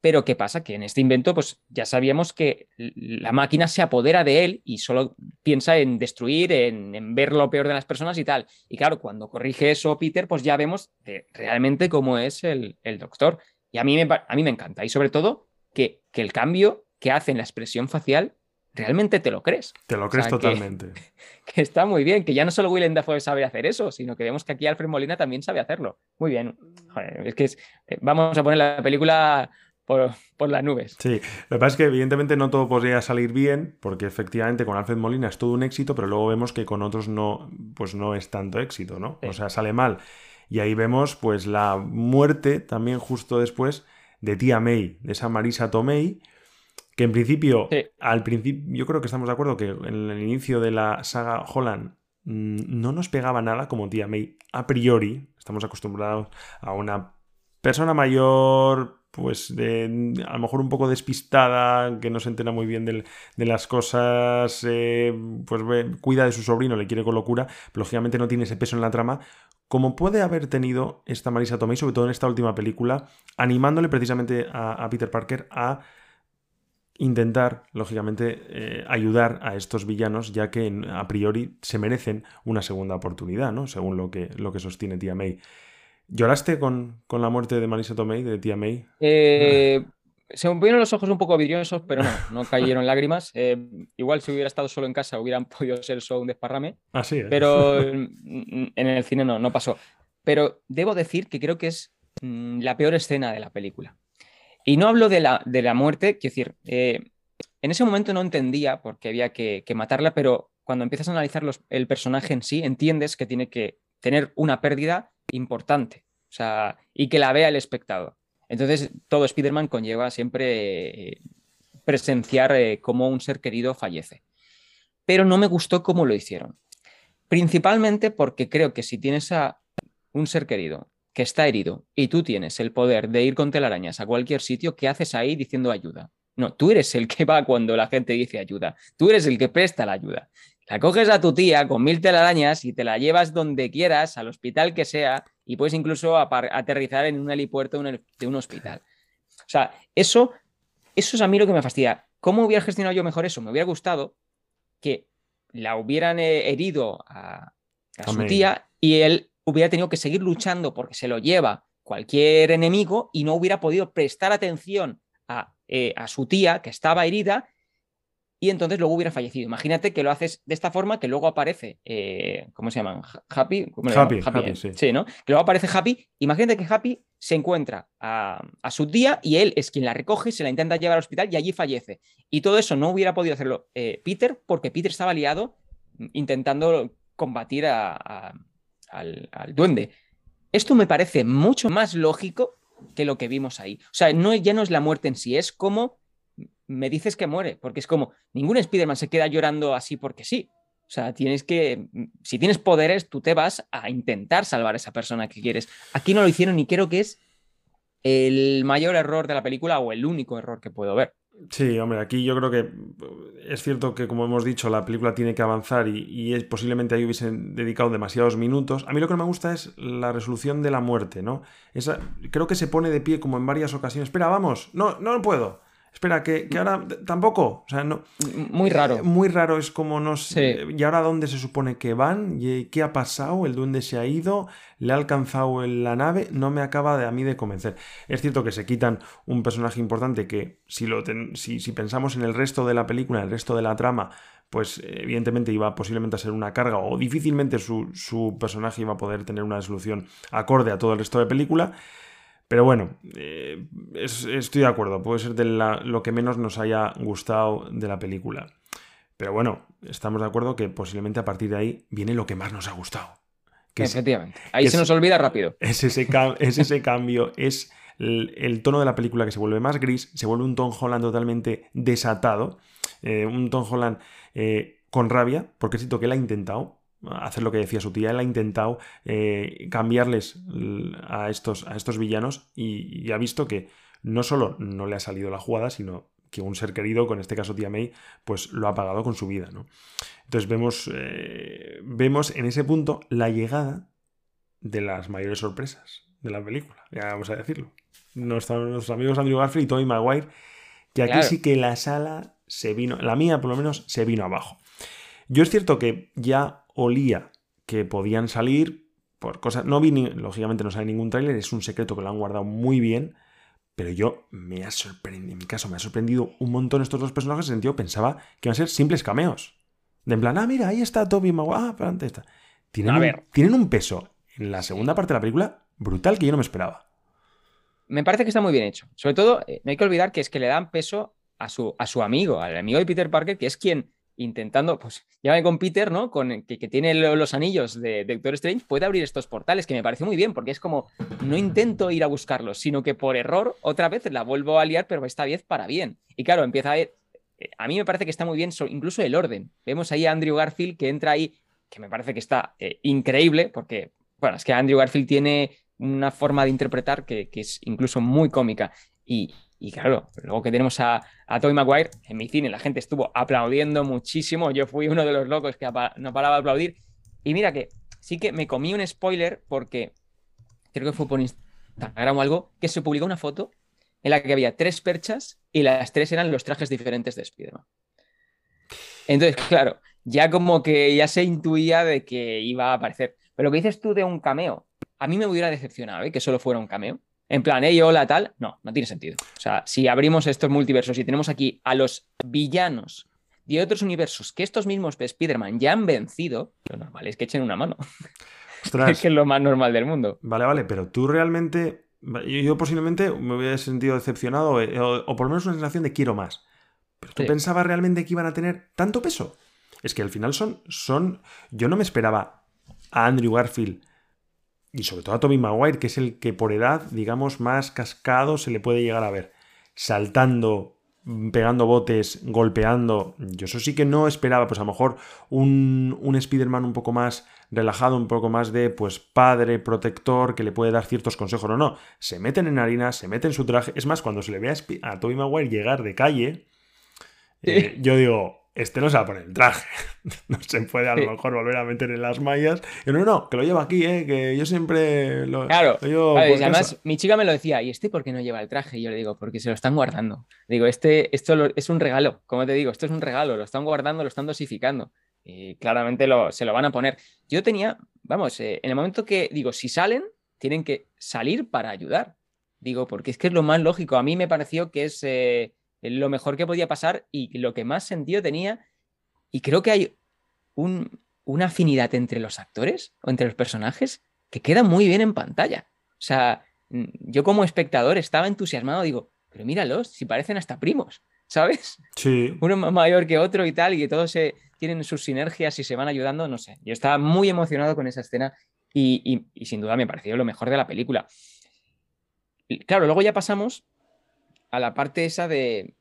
C: Pero ¿qué pasa? Que en este invento, pues ya sabíamos que la máquina se apodera de él y solo piensa en destruir, en, ver lo peor de las personas y tal. Y claro, cuando corrige eso Peter, pues ya vemos realmente cómo es el, doctor. Y a mí, me, a mí me encanta. Y sobre todo que, que el cambio que hace en la expresión facial realmente te lo crees.
B: Te lo crees
C: sea,
B: totalmente. [LAUGHS]
C: Que está muy bien, que ya no solo Willem Dafoe sabe hacer eso, sino que vemos que aquí Alfred Molina también sabe hacerlo. Muy bien. Joder, es que es- eh, vamos a poner la película por, por las nubes.
B: Sí, lo que pasa es que evidentemente no todo podría salir bien, porque efectivamente con Alfred Molina es todo un éxito, pero luego vemos que con otros no, pues no es tanto éxito, ¿no?
C: Sí.
B: O sea, sale mal. Y ahí vemos pues la muerte también justo después de tía May, de esa Marisa Tomei, que en principio,
C: Sí.
B: al principio, yo creo que estamos de acuerdo que en el inicio de la saga Holland mm, no nos pegaba nada como tía May a priori, estamos acostumbrados a una persona mayor, pues de, a lo mejor un poco despistada, que no se entera muy bien del- de las cosas, eh, pues ve- cuida de su sobrino, le quiere con locura, pero lógicamente no tiene ese peso en la trama, como puede haber tenido esta Marisa Tomei, sobre todo en esta última película, animándole precisamente a, a Peter Parker a intentar, lógicamente, eh, ayudar a estos villanos, ya que a priori se merecen una segunda oportunidad, ¿no? Según lo que, lo que sostiene tía May. ¿Lloraste con, con la muerte de Marisa Tomei, de tía May?
C: Eh, se me pusieron los ojos un poco vidriosos, pero no, no cayeron lágrimas. Eh, igual si hubiera estado solo en casa hubieran [LAUGHS] podido ser solo un desparrame,
B: Ah, sí, ¿eh?
C: pero mm, en el cine no, no pasó. Pero debo decir que creo que es mm, la peor escena de la película. Y no hablo de la, de la muerte, quiero decir, eh, en ese momento no entendía por qué había que, matarla, pero cuando empiezas a analizar el personaje en sí, entiendes que tiene que tener una pérdida importante, o sea, y que la vea el espectador. Entonces, todo Spider-Man conlleva siempre eh, presenciar eh, cómo un ser querido fallece. Pero no me gustó cómo lo hicieron. Principalmente porque creo que si tienes a un ser querido que está herido y tú tienes el poder de ir con telarañas a cualquier sitio, ¿qué haces ahí diciendo ayuda? No, tú eres el que va cuando la gente dice ayuda. Tú eres el que presta la ayuda. La coges a tu tía con mil telarañas y te la llevas donde quieras, al hospital que sea, y puedes incluso aterrizar en un helipuerto de un- hospital. O sea, eso, eso es a mí lo que me fastidia. ¿Cómo hubiera gestionado yo mejor eso? Me hubiera gustado que la hubieran eh, herido a, a su tía y él hubiera tenido que seguir luchando porque se lo lleva cualquier enemigo y no hubiera podido prestar atención a, eh, a su tía que estaba herida y entonces luego hubiera fallecido. Imagínate que lo haces de esta forma, que luego aparece, eh, ¿cómo se llaman? Ha- Happy. ¿Cómo le
B: Happy? Happy,
C: eh,
B: sí.
C: ¿no? Que luego aparece Happy. Imagínate que Happy se encuentra a, a su tía y él es quien la recoge, se la intenta llevar al hospital y allí fallece. Y todo eso no hubiera podido hacerlo eh, Peter porque Peter estaba liado mm, intentando combatir a- a- al, duende. Esto me parece mucho más lógico que lo que vimos ahí. O sea, no, ya no es la muerte en sí, es como me dices que muere, porque es como ningún Spider-Man se queda llorando así porque sí. O sea, tienes que, si tienes poderes, tú te vas a intentar salvar a esa persona que quieres. Aquí no lo hicieron y creo que es el mayor error de la película o el único error que puedo ver.
B: Sí, hombre, aquí yo creo que es cierto que, como hemos dicho, la película tiene que avanzar y, y es, posiblemente ahí hubiesen dedicado demasiados minutos. A mí lo que no me gusta es la resolución de la muerte, ¿no? Esa, creo que se pone de pie como en varias ocasiones. Espera, vamos, no, no puedo. Espera, que, que ahora tampoco. O sea, no.
C: Muy raro.
B: Eh, muy raro es como no sé.
C: Sí.
B: ¿Y ahora dónde se supone que van? ¿Y qué ha pasado? ¿El duende se ha ido? ¿Le ha alcanzado en la nave? No me acaba de a mí de convencer. Es cierto que se quitan un personaje importante que si, lo ten- si, si pensamos en el resto de la película, en el resto de la trama, pues evidentemente iba posiblemente a ser una carga o difícilmente su, su personaje iba a poder tener una resolución acorde a todo el resto de película. Pero bueno, eh, es- estoy de acuerdo, puede ser de la- lo que menos nos haya gustado de la película. Pero bueno, estamos de acuerdo que posiblemente a partir de ahí viene lo que más nos ha gustado. Que es,
C: Efectivamente. Ahí
B: que
C: se
B: es-
C: nos olvida rápido.
B: es ese, cam- es ese cambio, es el, el tono de la película que se vuelve más gris, se vuelve un Tom Holland totalmente desatado, eh, un Tom Holland eh, con rabia, porque siento que él ha intentado hacer lo que decía su tía, él ha intentado eh, cambiarles a estos, a estos villanos y, y ha visto que no solo no le ha salido la jugada, sino que un ser querido, con este caso tía May, pues lo ha pagado con su vida, ¿no? Entonces vemos, eh, vemos en ese punto la llegada de las mayores sorpresas de la película, ya vamos a decirlo. Nuestros, nuestros amigos Andrew Garfield y Tobey Maguire, que aquí
C: Claro.
B: sí que la sala se vino, la mía por lo menos, se vino abajo. Yo es cierto que ya olía que podían salir por cosas. No vi, ni- lógicamente no sale ningún tráiler, es un secreto que lo han guardado muy bien. Pero yo me ha sorprendido, en mi caso, me ha sorprendido un montón estos dos personajes en el sentido, pensaba que iban a ser simples cameos. De en plan, ah, mira, ahí está Toby Maguire, ah, para está. Tienen,
C: A
B: un,
C: ver.
B: tienen un peso en la segunda parte de la película brutal que yo no me esperaba.
C: Me parece que está muy bien hecho. Sobre todo, eh, no hay que olvidar que es que le dan peso a su, a su amigo, al amigo de Peter Parker, que es quien intentando, pues, llámame con Peter, ¿no? Con que, que tiene lo- los anillos de, Doctor Strange, puede abrir estos portales, que me parece muy bien, porque es como, no intento ir a buscarlos, sino que por error, otra vez la vuelvo a liar, pero esta vez para bien. Y claro, empieza a... eh, A mí me parece que está muy bien, so- incluso el orden. Vemos ahí a Andrew Garfield que entra ahí, que me parece que está eh, increíble, porque, bueno, es que Andrew Garfield tiene una forma de interpretar que, que es incluso muy cómica. Y, y claro, luego que tenemos a, a Tobey Maguire, en mi cine la gente estuvo aplaudiendo muchísimo. Yo fui uno de los locos que no paraba de aplaudir. Y mira que sí que me comí un spoiler porque creo que fue por Instagram o algo, que se publicó una foto en la que había tres perchas y las tres eran los trajes diferentes de Spider-Man. Entonces, claro, ya como que ya se intuía de que iba a aparecer. Pero lo que dices tú de un cameo, a mí me hubiera decepcionado ¿eh? que solo fuera un cameo. En plan, hey, hola, tal. No, no tiene sentido. O sea, si abrimos estos multiversos y tenemos aquí a los villanos de otros universos que estos mismos de Spider-Man ya han vencido, lo normal es que echen una mano. [LAUGHS] es
B: Ostras,
C: que es lo más normal del mundo.
B: vale, vale, pero tú realmente. Yo, posiblemente me hubiera sentido decepcionado eh, o, o por lo menos una sensación de quiero más. Pero tú
C: Sí.
B: pensabas realmente que iban a tener tanto peso. Es que al final son. son yo no me esperaba a Andrew Garfield y sobre todo a Tobey Maguire, que es el que por edad, digamos, más cascado se le puede llegar a ver. Saltando, pegando botes, golpeando. Yo eso sí que no esperaba, pues a lo mejor un, un Spider-Man un poco más relajado, un poco más de, pues, padre, protector, que le puede dar ciertos consejos. No, no. Se meten en harina, se meten en su traje. Es más, cuando se le ve a, Tobey Maguire llegar de calle, eh, yo digo, este no se va a poner el traje. [LAUGHS] no se puede a lo mejor volver a meter en las mallas. Y no, no, que lo lleva aquí, ¿eh? que yo siempre lo,
C: Claro,
B: lo llevo
C: Claro,
B: por
C: y además,
B: casa.
C: mi chica me lo decía, ¿y este por qué no lleva el traje? Y yo le digo, porque se lo están guardando. Digo, este, esto lo- es un regalo, como te digo, esto es un regalo, lo están guardando, lo están dosificando. Y claramente lo, se lo van a poner. Yo tenía, vamos, eh, en el momento que digo, si salen, tienen que salir para ayudar. Digo, porque es que es lo más lógico. A mí me pareció que es eh, lo mejor que podía pasar y lo que más sentido tenía. Y creo que hay un- una afinidad entre los actores o entre los personajes que queda muy bien en pantalla. O sea, mm, yo como espectador estaba entusiasmado, digo, pero míralos, si parecen hasta primos, [LAUGHS] ¿sabes?
B: Sí,
C: Uno más mayor que otro y tal, y que todos se, tienen sus sinergias y se van ayudando, no sé. Yo estaba muy emocionado con esa escena y, y- y sin duda me pareció lo mejor de la película. Claro, luego ya pasamos a la parte esa de,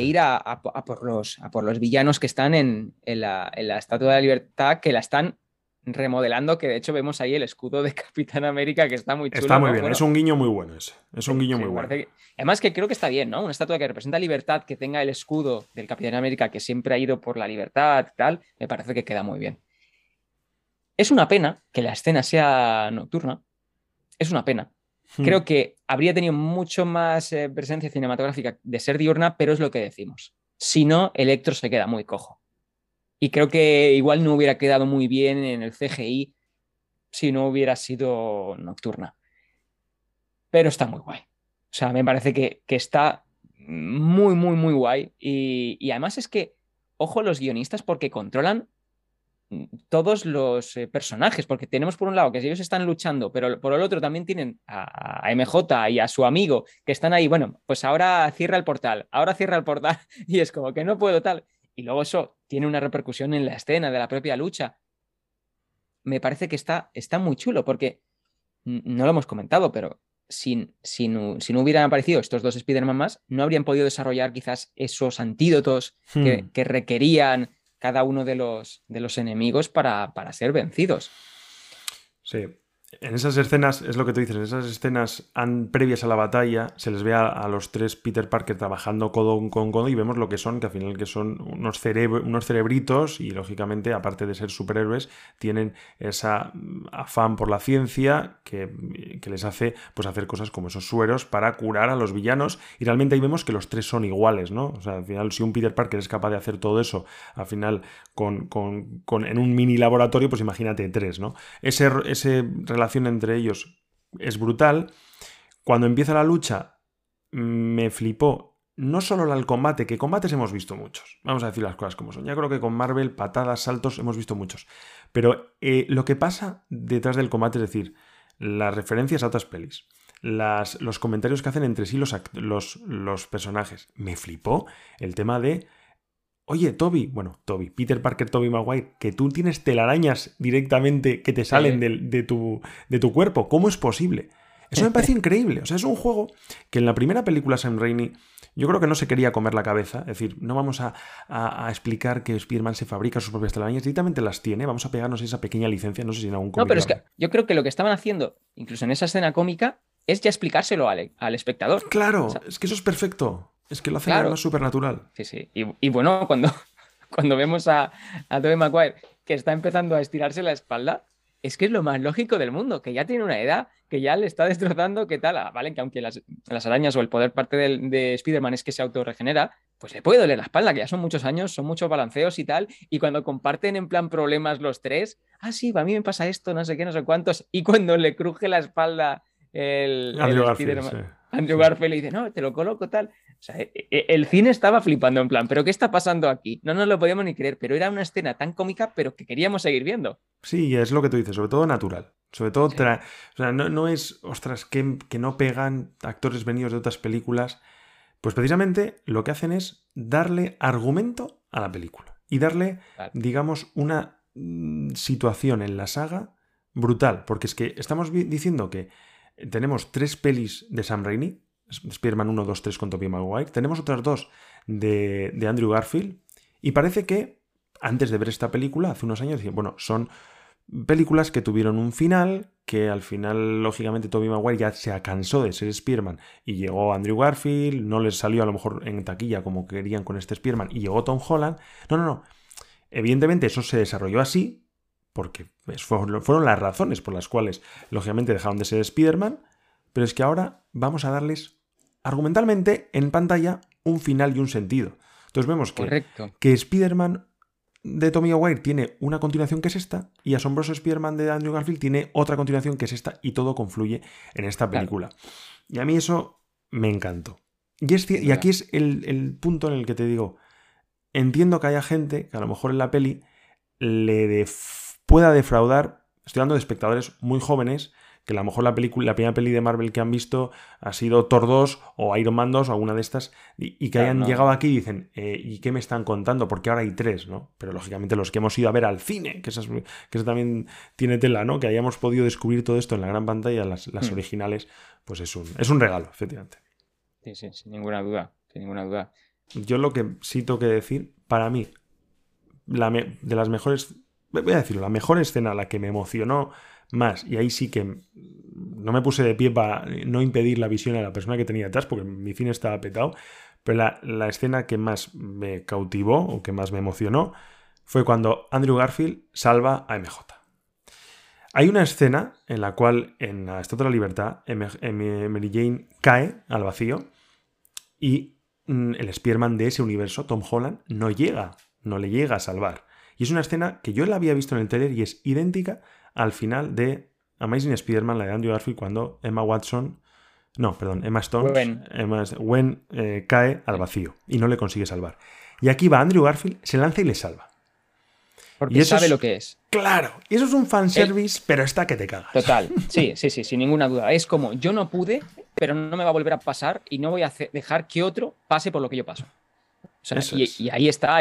C: ir a, a po- a por los, a por los villanos que están en, en la, en la Estatua de la Libertad, que la están remodelando, que de hecho vemos ahí el escudo de [LAUGHS] Capitán América, que está muy chulo.
B: Está muy
C: ¿no?
B: bien,
C: Bueno,
B: es un guiño muy bueno ese. Es un guiño muy bueno.
C: que- Además que creo que está bien, ¿no? Una estatua que representa libertad, que tenga el escudo del Capitán América, que siempre ha ido por la libertad y tal, me parece que queda muy bien. Es una pena que la escena sea nocturna. Es una pena.
B: Hmm.
C: Creo que habría tenido mucho más eh, presencia cinematográfica de ser diurna, pero es lo que decimos. Si no, Electro se queda muy cojo. Y creo que igual no hubiera quedado muy bien en el CGI si no hubiera sido nocturna. Pero está muy guay. O sea, me parece que, que está muy, muy, muy guay. Y, y además es que, ojo los guionistas, porque controlan todos los eh, personajes, porque tenemos por un lado que ellos están luchando, pero por el otro también tienen a, a MJ y a su amigo que están ahí, bueno, pues ahora cierra el portal, ahora cierra el portal [LAUGHS] y es como que no puedo tal. Y luego eso tiene una repercusión en la escena de la propia lucha. Me parece que está, está muy chulo porque no lo hemos comentado, pero si, si, no, si no hubieran aparecido estos dos Spider-Man más, no habrían podido desarrollar quizás esos antídotos que,
B: Hmm.
C: que requerían cada uno de los, de los enemigos para, para ser vencidos.
B: Sí. En esas escenas, es lo que tú dices, en esas escenas previas a la batalla, se les ve a, los tres Peter Parker trabajando codo con codo y vemos lo que son, que al final que son unos, unos cerebritos y lógicamente, aparte de ser superhéroes, tienen esa mm, afán por la ciencia que, que les hace pues, hacer cosas como esos sueros para curar a los villanos y realmente ahí vemos que los tres son iguales, ¿no? O sea, al final si un Peter Parker es capaz de hacer todo eso, al final con, con- con- en un mini laboratorio, pues imagínate tres, ¿no? Ese, ese relación entre ellos es brutal. Cuando empieza la lucha, me flipó no solo el combate, que combates hemos visto muchos, vamos a decir las cosas como son. Ya creo que con Marvel, patadas, saltos, hemos visto muchos. Pero eh, lo que pasa detrás del combate, es decir, las referencias a otras pelis, las, los comentarios que hacen entre sí los, los, los personajes, me flipó el tema de Oye, Toby, bueno, Toby, Peter Parker, Toby Maguire, que tú tienes telarañas directamente que te salen de, tu, de, tu, cuerpo. ¿Cómo es posible? Eso me parece [LAUGHS] increíble. O sea, es un juego que en la primera película Sam Raimi yo creo que no se quería comer la cabeza. Es decir, no vamos a, explicar que Spider-Man se fabrica sus propias telarañas. Directamente las tiene. Vamos a pegarnos esa pequeña licencia. No sé si en algún
C: No, pero es que yo creo que lo que estaban haciendo, incluso en esa escena cómica, es ya explicárselo al, al espectador.
B: Claro, es que eso es perfecto. Es que lo hace claro. supernatural.
C: Sí, sí. Y, bueno, cuando, [LAUGHS] cuando vemos a, a Tobey Maguire que está empezando a estirarse la espalda, es que es lo más lógico del mundo, que ya tiene una edad, que ya le está [LAUGHS] destrozando, ¿qué tal? Ah, vale, que aunque las, arañas o el poder parte de, de Spider-Man es que se autorregenera, pues le puede doler la espalda, que ya son muchos años, son muchos balanceos y tal, y cuando comparten en plan problemas los tres, ah, sí, a mí me pasa esto, no sé qué, no sé cuántos, y cuando le cruje la espalda el,
B: Andrew Garfield,
C: Andrew Garfield le dice, no, te lo coloco tal. O sea, e, e, el cine estaba flipando en plan, ¿pero qué está pasando aquí? No nos lo podíamos ni creer, pero era una escena tan cómica, pero que queríamos seguir viendo.
B: Sí, es lo que tú dices, sobre todo natural. Sobre todo, o sea, no, es, ostras, que, que no pegan actores venidos de otras películas. Pues precisamente lo que hacen es darle argumento a la película y darle, digamos, una mm, situación en la saga brutal. Porque es que estamos diciendo que tenemos tres pelis de Sam Raimi, Spider-Man 1, 2, 3 con Tobey Maguire. Tenemos otras dos de, Andrew Garfield. Y parece que, antes de ver esta película, hace unos años, bueno, son películas que tuvieron un final, que al final, lógicamente, Tobey Maguire ya se cansó de ser Spider-Man y llegó Andrew Garfield, no les salió a lo mejor en taquilla como querían con este Spider-Man y llegó Tom Holland. No, no, no. Evidentemente eso se desarrolló así, porque fueron las razones por las cuales, lógicamente, dejaron de ser Spider-Man, pero es que ahora vamos a darles argumentalmente en pantalla un final y un sentido. Entonces vemos que, que Spider-Man de Tommy Maguire tiene una continuación que es esta y Asombroso Spider-Man de Andrew Garfield tiene otra continuación que es esta y todo confluye en esta película. Y a mí eso me encantó. Y, y aquí es el, punto en el que te digo, entiendo que haya gente que a lo mejor en la peli le pueda defraudar, estoy hablando de espectadores muy jóvenes, que a lo mejor la, película, la primera peli de Marvel que han visto ha sido Thor 2 o Iron Man 2 o alguna de estas, y, que hayan llegado aquí y dicen, eh, ¿y qué me están contando? Porque ahora hay tres, ¿no? Pero lógicamente los que hemos ido a ver al cine, que, eso también tiene tela, ¿no? Que hayamos podido descubrir todo esto en la gran pantalla, las, hmm. originales, pues es un, es un regalo, efectivamente.
C: Sí, sí, sin ninguna duda, sin ninguna duda.
B: Yo lo que sí tengo que decir, para mí, la de las mejores, voy a decirlo, la mejor escena, la que me emocionó más. Y ahí sí que no me puse de pie para no impedir la visión a la persona que tenía atrás, porque mi cine estaba petado. Pero la, escena que más me cautivó o que más me emocionó fue cuando Andrew Garfield salva a MJ. Hay una escena en la cual en la Estatua de la Libertad Mary Jane cae al vacío y mm, el Spearman de ese universo, Tom Holland, no llega, no le llega a salvar. Y es una escena que yo la había visto en el trailer y es idéntica al final de Amazing Spider-Man, la de Andrew Garfield, cuando Emma Watson, no, perdón, Emma Stone, Gwen, eh, cae al vacío y no le consigue salvar. Y aquí va Andrew Garfield, se lanza y le salva.
C: Porque y sabe lo que es.
B: Claro, y eso es un fanservice, pero está que te cagas.
C: Total, sí, [LAUGHS] sí, sí, sin ninguna duda. Es como, yo no pude, pero no me va a volver a pasar y no voy a dejar que otro pase por lo que yo paso. y, ahí está,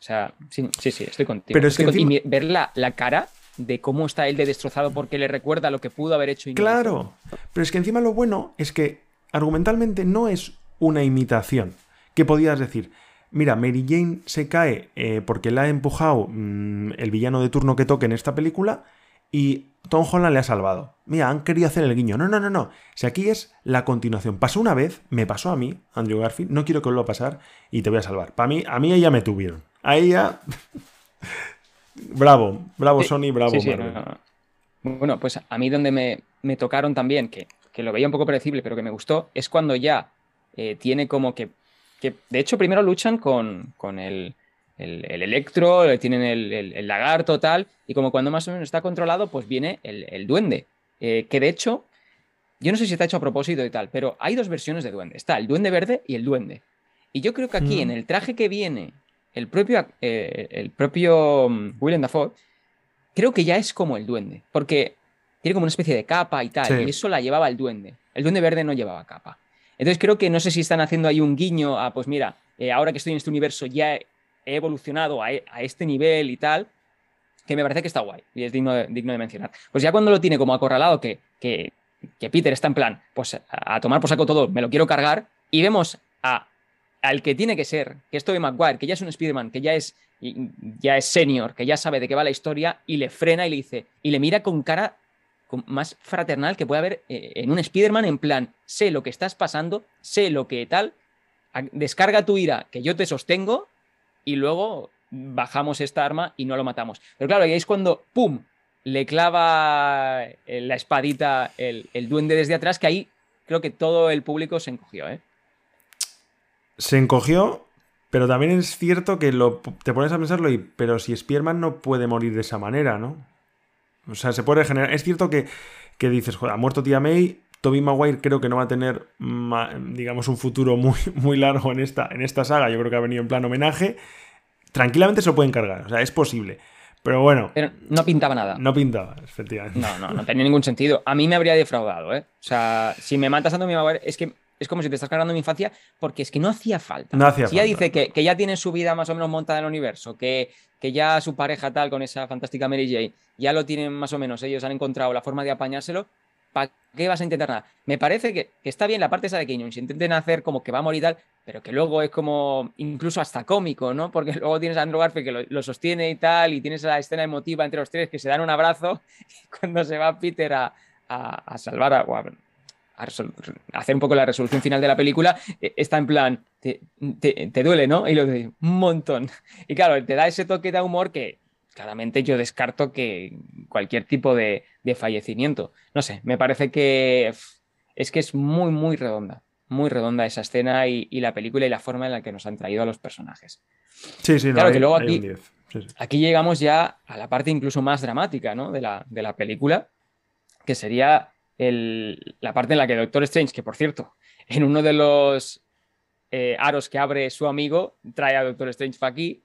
C: o sea, sí, sí, estoy contigo.
B: Pero es que
C: y ver la, la cara de cómo está él de destrozado porque le recuerda lo que pudo haber hecho. Y
B: claro, pero es que encima lo bueno es que argumentalmente no es una imitación. Que podías decir, mira, Mary Jane se cae eh, porque la ha empujado mm, el villano de turno que toque en esta película y Tom Holland le ha salvado. Mira, han querido hacer el guiño. No, no, no, no. Si aquí es la continuación. Pasó una vez, me pasó a mí, Andrew Garfield, no quiero que vuelva a pasar y te voy a salvar. Para mí, a mí ya me tuvieron. Ahí ya Bravo, bravo Sony, bravo
C: Bueno, pues a mí donde me, tocaron también, que, lo veía un poco predecible, pero que me gustó, es cuando ya eh, tiene como que, que, De hecho, primero luchan con, el, electro, tienen el, lagarto, tal, y como cuando más o menos está controlado, pues viene el, duende. Eh, que de hecho, yo no sé si está hecho a propósito y tal, pero hay dos versiones de duende. Está el duende verde y el duende. Y yo creo que aquí,
B: Mm.
C: en el traje que viene, el propio, eh, el propio mm, Willem Dafoe, creo que ya es como el duende. Porque tiene como una especie de capa y tal.
B: Sí.
C: Y eso la llevaba el duende. El duende verde no llevaba capa. Entonces creo que no sé si están haciendo ahí un guiño a, pues mira, eh, ahora que estoy en este universo ya he, he evolucionado a, e- a este nivel y tal, que me parece que está guay y es digno de, digno de mencionar. Pues ya cuando lo tiene como acorralado, que, que, que Peter está en plan, pues a, a tomar por saco todo, me lo quiero cargar, y vemos a, al que tiene que ser, que es Tobey Maguire, que ya es un Spider-Man, que ya es, ya es senior, que ya sabe de qué va la historia, y le frena y le dice, y le mira con cara más fraternal que puede haber eh, en un Spider-Man, en plan, sé lo que estás pasando, sé lo que tal, descarga tu ira, que yo te sostengo, y luego bajamos esta arma y no lo matamos. Pero claro, ahí es cuando, ¡pum!, le clava eh, la espadita el, el duende desde atrás, que ahí creo que todo el público se encogió, ¿eh?
B: Se encogió, pero también es cierto que lo, te pones a pensarlo y, pero si Spearman no puede morir de esa manera, ¿no? O sea, se puede regenerar. Es cierto que, que dices, joder, ha muerto tía May, Toby Maguire creo que no va a tener, digamos, un futuro muy, muy largo en esta, en esta saga. Yo creo que ha venido en plan homenaje. Tranquilamente se lo pueden cargar, o sea, es posible. Pero bueno,
C: Pero no pintaba nada.
B: no pintaba, efectivamente.
C: No, no, no tenía ningún sentido. A mí me habría defraudado, ¿eh? O sea, si me matas a Tommy Maguire, es que es como si te estás cargando mi infancia, porque es que no hacía falta.
B: No hacía
C: si ya
B: falta.
C: dice que, que ya tiene su vida más o menos montada en el universo, que, que ya su pareja tal con esa fantástica Mary Jane, ya lo tienen más o menos, ellos han encontrado la forma de apañárselo, ¿para qué vas a intentar nada? Me parece que, que está bien la parte esa de que ellos intenten hacer como que va a morir tal, pero que luego es como incluso hasta cómico, ¿no? [LAUGHS] Porque luego tienes a Andrew Garfield que lo, lo sostiene y tal, y tienes la escena emotiva entre los tres que se dan un abrazo, [LAUGHS] y cuando se va Peter a, a- a salvar a, o a- a hacer un poco la resolución final de la película, eh, está en plan, te, te- te duele, ¿no? Y lo de un montón. Y claro, te da ese toque de humor que claramente yo descarto que cualquier tipo de, de fallecimiento. No sé, me parece que es que es muy, muy redonda. Muy redonda esa escena y, y la película y la forma en la que nos han traído a los personajes.
B: Sí, sí, no,
C: Claro,
B: hay-
C: que luego aquí-
B: 10. Sí, sí.
C: Aquí llegamos ya a la parte incluso más dramática ¿no? de, la, de la película, que sería el- la parte en la que Doctor Strange, que por cierto, en uno de los eh, aros que abre su amigo, trae a Doctor Strange para aquí,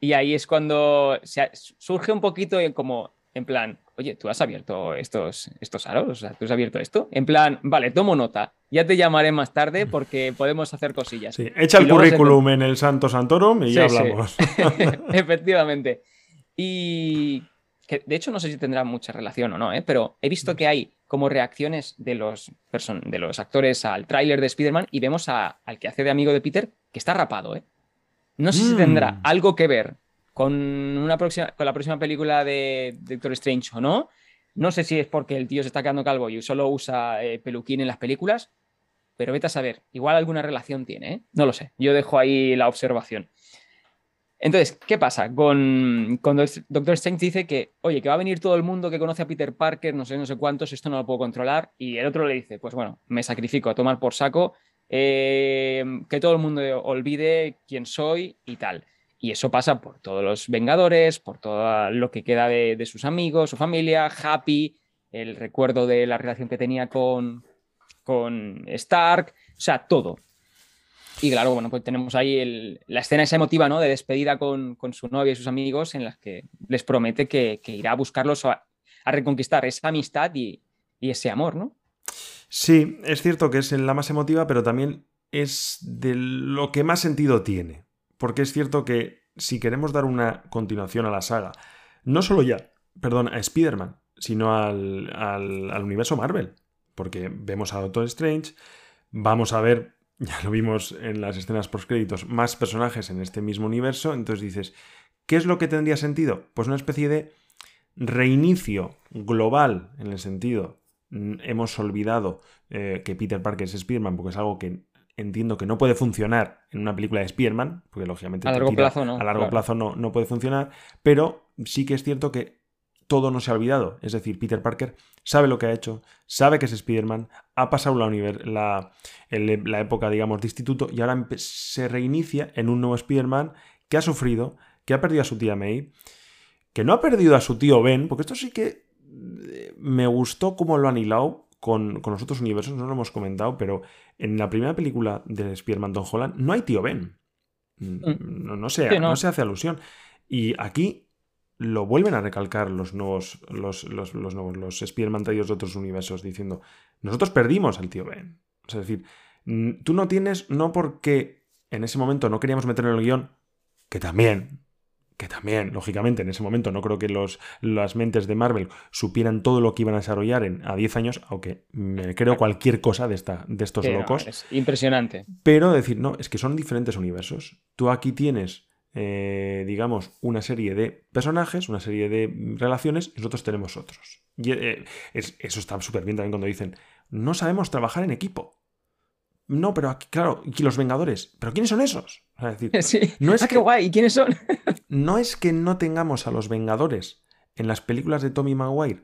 C: y ahí es cuando se- surge un poquito en como, en plan, oye, tú has abierto estos, estos aros, o sea, tú has abierto esto, en plan, vale, tomo nota, ya te llamaré más tarde [LAUGHS] porque podemos hacer cosillas.
B: Sí, Echa el
C: se
B: currículum en el Santo Santorum y ya
C: sí.
B: hablamos. [LAUGHS]
C: Efectivamente. Y que de hecho no sé si tendrá mucha relación o no, ¿eh? pero he visto que hay como reacciones de los, person- de los actores al tráiler de Spider-Man y vemos a- al que hace de amigo de Peter que está rapado. ¿eh? No sé si
B: Mm.
C: tendrá algo que ver con, una próxima, con la próxima película de Doctor Strange o no. No sé si es porque el tío se está quedando calvo y solo usa eh, peluquín en las películas, pero vete a saber, igual alguna relación tiene, ¿eh? No lo sé, yo dejo ahí la observación. Entonces, ¿qué pasa? Con, con Doc- Doctor Strange dice que, oye, que va a venir todo el mundo que conoce a Peter Parker, no sé, no sé cuántos, esto no lo puedo controlar. Y el otro le dice, pues bueno, me sacrifico a tomar por saco, eh, que todo el mundo olvide quién soy y tal. Y eso pasa por todos los Vengadores, por todo lo que queda de, de sus amigos, su familia, Happy, el recuerdo de la relación que tenía con, con Stark, o sea, todo. Y claro, bueno, pues tenemos ahí la escena esa emotiva, ¿no? De despedida con, con su novia y sus amigos, en las que les promete que, que irá a buscarlos a, a reconquistar esa amistad y, y ese amor, ¿no?
B: Sí, es cierto que es la más emotiva, pero también es de lo que más sentido tiene. Porque es cierto que si queremos dar una continuación a la saga, no solo ya, perdón, a Spider-Man, sino al, al- al universo Marvel. Porque vemos a Doctor Strange, vamos a ver, [LAUGHS] ya lo vimos en las escenas postcréditos, más personajes en este mismo universo. Entonces dices, ¿qué es lo que tendría sentido? Pues una especie de reinicio global en el sentido mm, hemos olvidado eh, que Peter Parker es Spider-Man porque es algo que entiendo que no puede funcionar en una película de Spider-Man, porque lógicamente
C: A largo plazo no,
B: a largo
C: claro.
B: plazo no, no puede funcionar, pero sí que es cierto que todo no se ha olvidado. Es decir, Peter Parker sabe lo que ha hecho, sabe que es Spider-Man, ha pasado la, la, el- la época, digamos, de instituto y ahora se reinicia en un nuevo Spider-Man que ha sufrido, que ha perdido a su tía May, que no ha perdido a su tío Ben, porque esto sí que eh, me gustó cómo lo han hilado con, con los otros universos, no lo hemos comentado, pero en la primera película de Spider-Man Tom Holland no hay tío Ben. Mm, no, no, se,
C: Sí, no.
B: no se hace alusión. Y aquí lo vuelven a recalcar los nuevos, los, los, los nuevos, los Spider-Man traídos de otros universos, diciendo, nosotros perdimos al tío Ben. O sea, es decir, tú no tienes, no porque en ese momento no queríamos meterlo en el guion, que también, que también, lógicamente, en ese momento no creo que los, las mentes de Marvel supieran todo lo que iban a desarrollar en, a 10 años, aunque me creo cualquier cosa de, esta, de estos locos.
C: es impresionante.
B: Pero decir, no, es que son diferentes universos. Tú aquí tienes, eh, digamos, una serie de personajes, una serie de relaciones, y nosotros tenemos otros. Y eh, es- eso está súper bien también cuando dicen, no sabemos trabajar en equipo. No, pero aquí, claro, y los Vengadores, ¿pero quiénes son esos? O sea, es decir, [LAUGHS]
C: Sí.
B: No es
C: ah,
B: que-
C: qué guay. ¿Y quiénes son? [LAUGHS]
B: no es que no tengamos a los Vengadores en las películas de Tommy Maguire,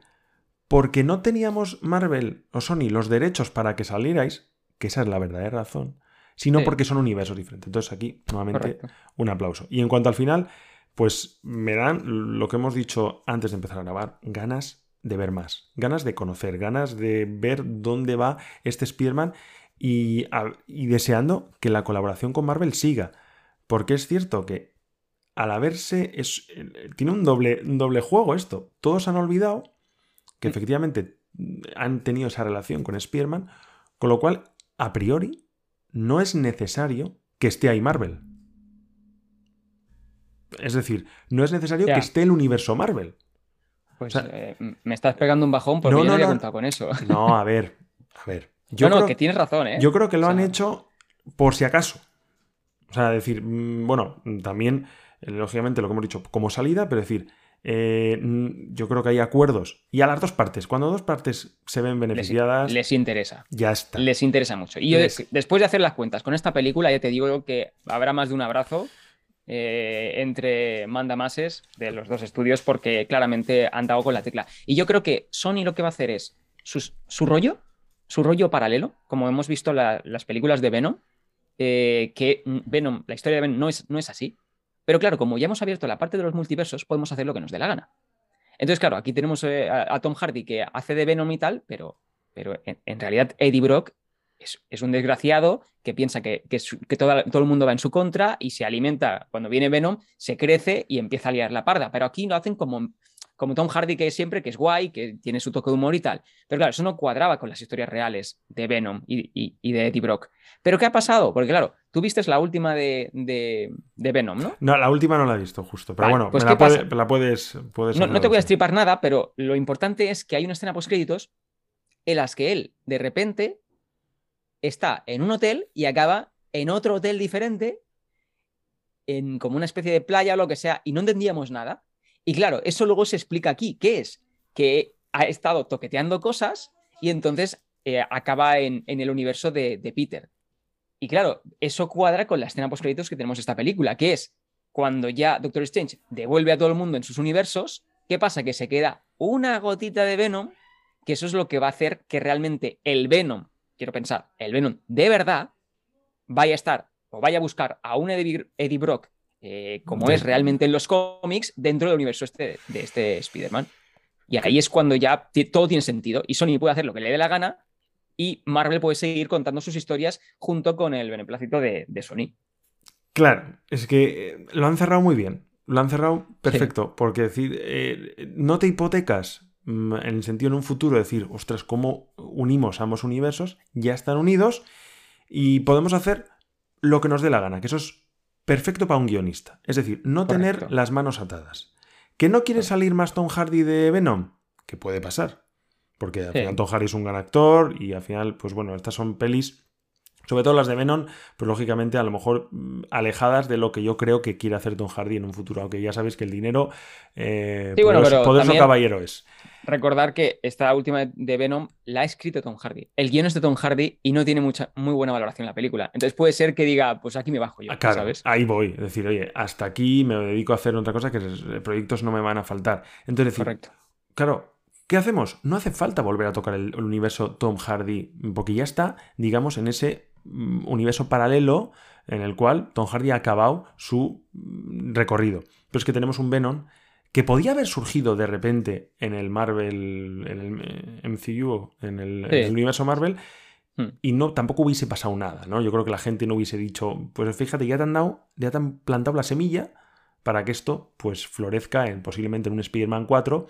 B: porque no teníamos Marvel o Sony los derechos para que salierais, que esa es la verdadera razón, sino
C: Sí.
B: porque son universos diferentes. Entonces aquí, nuevamente,
C: Correcto.
B: un aplauso. Y en cuanto al final, pues me dan lo que hemos dicho antes de empezar a grabar, ganas de ver más, ganas de conocer, ganas de ver dónde va este Spearman y, deseando que la colaboración con Marvel siga. Porque es cierto que al haberse... Es, eh, tiene un doble, un doble juego esto. Todos han olvidado que efectivamente han tenido esa relación con Spearman, con lo cual, a priori, no es necesario que esté ahí Marvel. Es decir, no es necesario
C: Ya.
B: que esté el universo Marvel.
C: Pues
B: O sea-
C: eh, me estás pegando un bajón porque
B: No,
C: yo no, había
B: no.
C: contado con eso. [LAUGHS]
B: No, a ver, a ver. Yo,
C: no, no,
B: creo,
C: que tienes razón, ¿eh?
B: yo creo que lo
C: O
B: han hecho por si acaso. O sea, decir, mm, bueno, también, eh, lógicamente, lo que hemos dicho como salida, pero decir, eh, mm, yo creo que hay acuerdos. Y a las dos partes. Cuando dos partes se ven beneficiadas,
C: les interesa.
B: ya está.
C: Les interesa mucho. Y yo,
B: Les-
C: después de hacer las cuentas con esta película, ya te digo que habrá más de un abrazo eh, entre mandamases de los dos estudios porque claramente han dado con la tecla. Y yo creo que Sony lo que va a hacer es sus- su rollo, su rollo paralelo, como hemos visto la- las películas de Venom, eh, que mm, Venom, la historia de Venom no es, no es así. Pero claro, como ya hemos abierto la parte de los multiversos, podemos hacer lo que nos dé la gana. Entonces, claro, aquí tenemos eh, a, Tom Hardy que hace de Venom y tal, pero, pero en, realidad Eddie Brock es, un desgraciado que piensa que, que todo el mundo va en su contra y se alimenta. Cuando viene Venom, se crece y empieza a liar la parda. Pero aquí lo hacen como, como Tom Hardy, que es siempre, que es guay, que tiene su toque de humor y tal. Pero claro, eso no cuadraba con las historias reales de Venom y, y- y de Eddie Brock. ¿Pero qué ha pasado? Porque claro, tú viste la última de, de- de Venom, ¿no?
B: No, la última no la he visto, justo. Pero
C: Vale,
B: bueno,
C: pues
B: me la, puedes, puedes
C: No, no te voy a estripar nada, pero lo importante es que hay una escena post-créditos en las que él, de repente, está en un hotel y acaba en otro hotel diferente, en como una especie de playa o lo que sea, y no entendíamos nada. Y claro, eso luego se explica aquí. ¿Qué es? Que ha estado toqueteando cosas y entonces eh, acaba en, el universo de, Peter. Y claro, eso cuadra con la escena post-créditos que tenemos en esta película, que es cuando ya Doctor Strange devuelve a todo el mundo en sus universos, ¿qué pasa? Que se queda una gotita de Venom, que eso es lo que va a hacer que realmente el Venom, quiero pensar, el Venom de verdad, vaya a estar o vaya a buscar a un Eddie, Eddie Brock, eh, como
B: De-
C: es realmente en los cómics, dentro del universo este, de este Spider-Man. Y ahí es cuando ya todo tiene sentido y Sony puede hacer lo que le dé la gana y Marvel puede seguir contando sus historias junto con el beneplácito de, de Sony.
B: Claro, es que eh, lo han cerrado muy bien. Lo han cerrado perfecto. Porque decir, eh, no te hipotecas mm, en el sentido en un futuro de decir, ostras, ¿cómo unimos ambos universos? Ya están unidos y podemos hacer lo que nos dé la gana, que eso es perfecto para un guionista. Es decir, no tener las manos atadas. ¿Que no quiere salir más Tom Hardy de Venom? Que puede pasar. Porque al
C: Sí.
B: final Tom Hardy es un gran actor y al final, pues bueno, estas son pelis sobre todo las de Venom, pues lógicamente a lo mejor mm, alejadas de lo que yo creo que quiere hacer Tom Hardy en un futuro, aunque ya sabéis que el dinero eh,
C: Sí, bueno,
B: poderoso,
C: pero
B: poderoso
C: también-
B: caballero es.
C: Recordar que esta última de Venom la ha escrito Tom Hardy. El guion es de Tom Hardy y no tiene mucha, muy buena valoración la película. Entonces puede ser que diga, pues aquí me bajo yo,
B: Ah, claro,
C: ¿sabes?
B: ahí voy. Es decir, oye, hasta aquí me dedico a hacer otra cosa que proyectos no me van a faltar. Entonces, decir,
C: Correcto.
B: Claro, ¿qué hacemos? No hace falta volver a tocar el, universo Tom Hardy, porque ya está, digamos, en ese universo paralelo en el cual Tom Hardy ha acabado su mm, recorrido. Pero es que tenemos un Venom que podía haber surgido de repente en el Marvel, en el eh, MCU, en el, en el universo Marvel,
C: Hmm.
B: y no tampoco hubiese pasado nada, ¿no? Yo creo que la gente no hubiese dicho, pues fíjate, ya te han dado, ya te han plantado la semilla para que esto pues florezca en posiblemente en un Spider-Man 4,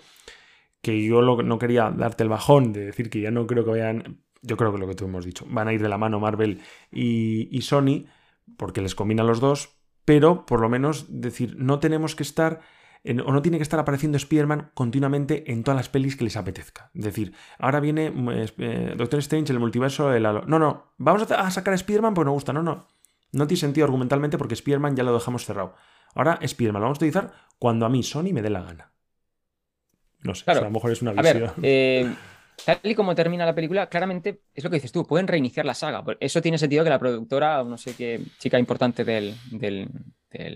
B: que yo lo- no quería darte el bajón de decir que ya no creo que vayan, yo creo que lo que tú hemos dicho, van a ir de la mano Marvel y, y Sony, porque les combina a los dos, pero por lo menos decir, no tenemos que estar en- o no tiene que estar apareciendo Spider-Man continuamente en todas las pelis que les apetezca. Es decir, ahora viene mm, eh, Doctor Strange, el multiverso, el halo. No, no, vamos a, a sacar a Spider-Man porque nos gusta. No, no. No tiene sentido argumentalmente porque Spider-Man ya lo dejamos cerrado. Ahora Spider-Man lo vamos a utilizar cuando a mí Sony me dé la gana. No sé,
C: Claro.
B: o sea, a lo mejor es una
C: A ver,
B: visión.
C: eh, tal y como termina la película, claramente es lo que dices tú, pueden reiniciar la saga. Eso tiene sentido que la productora, no sé qué chica importante del, del-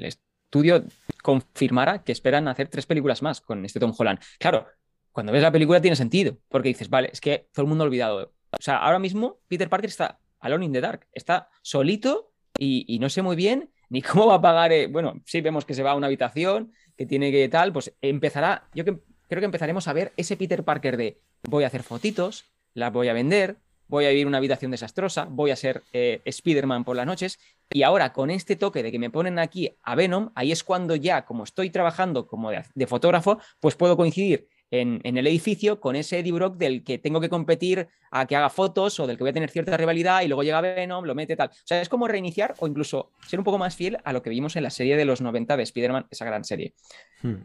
C: estudio, confirmara que esperan hacer tres películas más con este Tom Holland. Claro, cuando ves la película tiene sentido, porque dices, vale, es que todo el mundo ha olvidado. O sea, ahora mismo Peter Parker está alone in the dark, está solito y, y no sé muy bien ni cómo va a pagar. eh, bueno, sí vemos que se va a una habitación, que tiene que tal, pues empezará, yo que, creo que empezaremos a ver ese Peter Parker de voy a hacer fotitos, las voy a vender, voy a vivir una habitación desastrosa, voy a ser eh, Spider-Man por las noches. Y ahora con este toque de que me ponen aquí a Venom, ahí es cuando ya, como estoy trabajando como de, fotógrafo, pues puedo coincidir en, en el edificio con ese Eddie Brock del que tengo que competir a que haga fotos o del que voy a tener cierta rivalidad y luego llega Venom, lo mete tal. O sea, es como reiniciar o incluso ser un poco más fiel a lo que vimos en la serie de los 90 de Spider-Man, esa gran serie.
B: Hmm.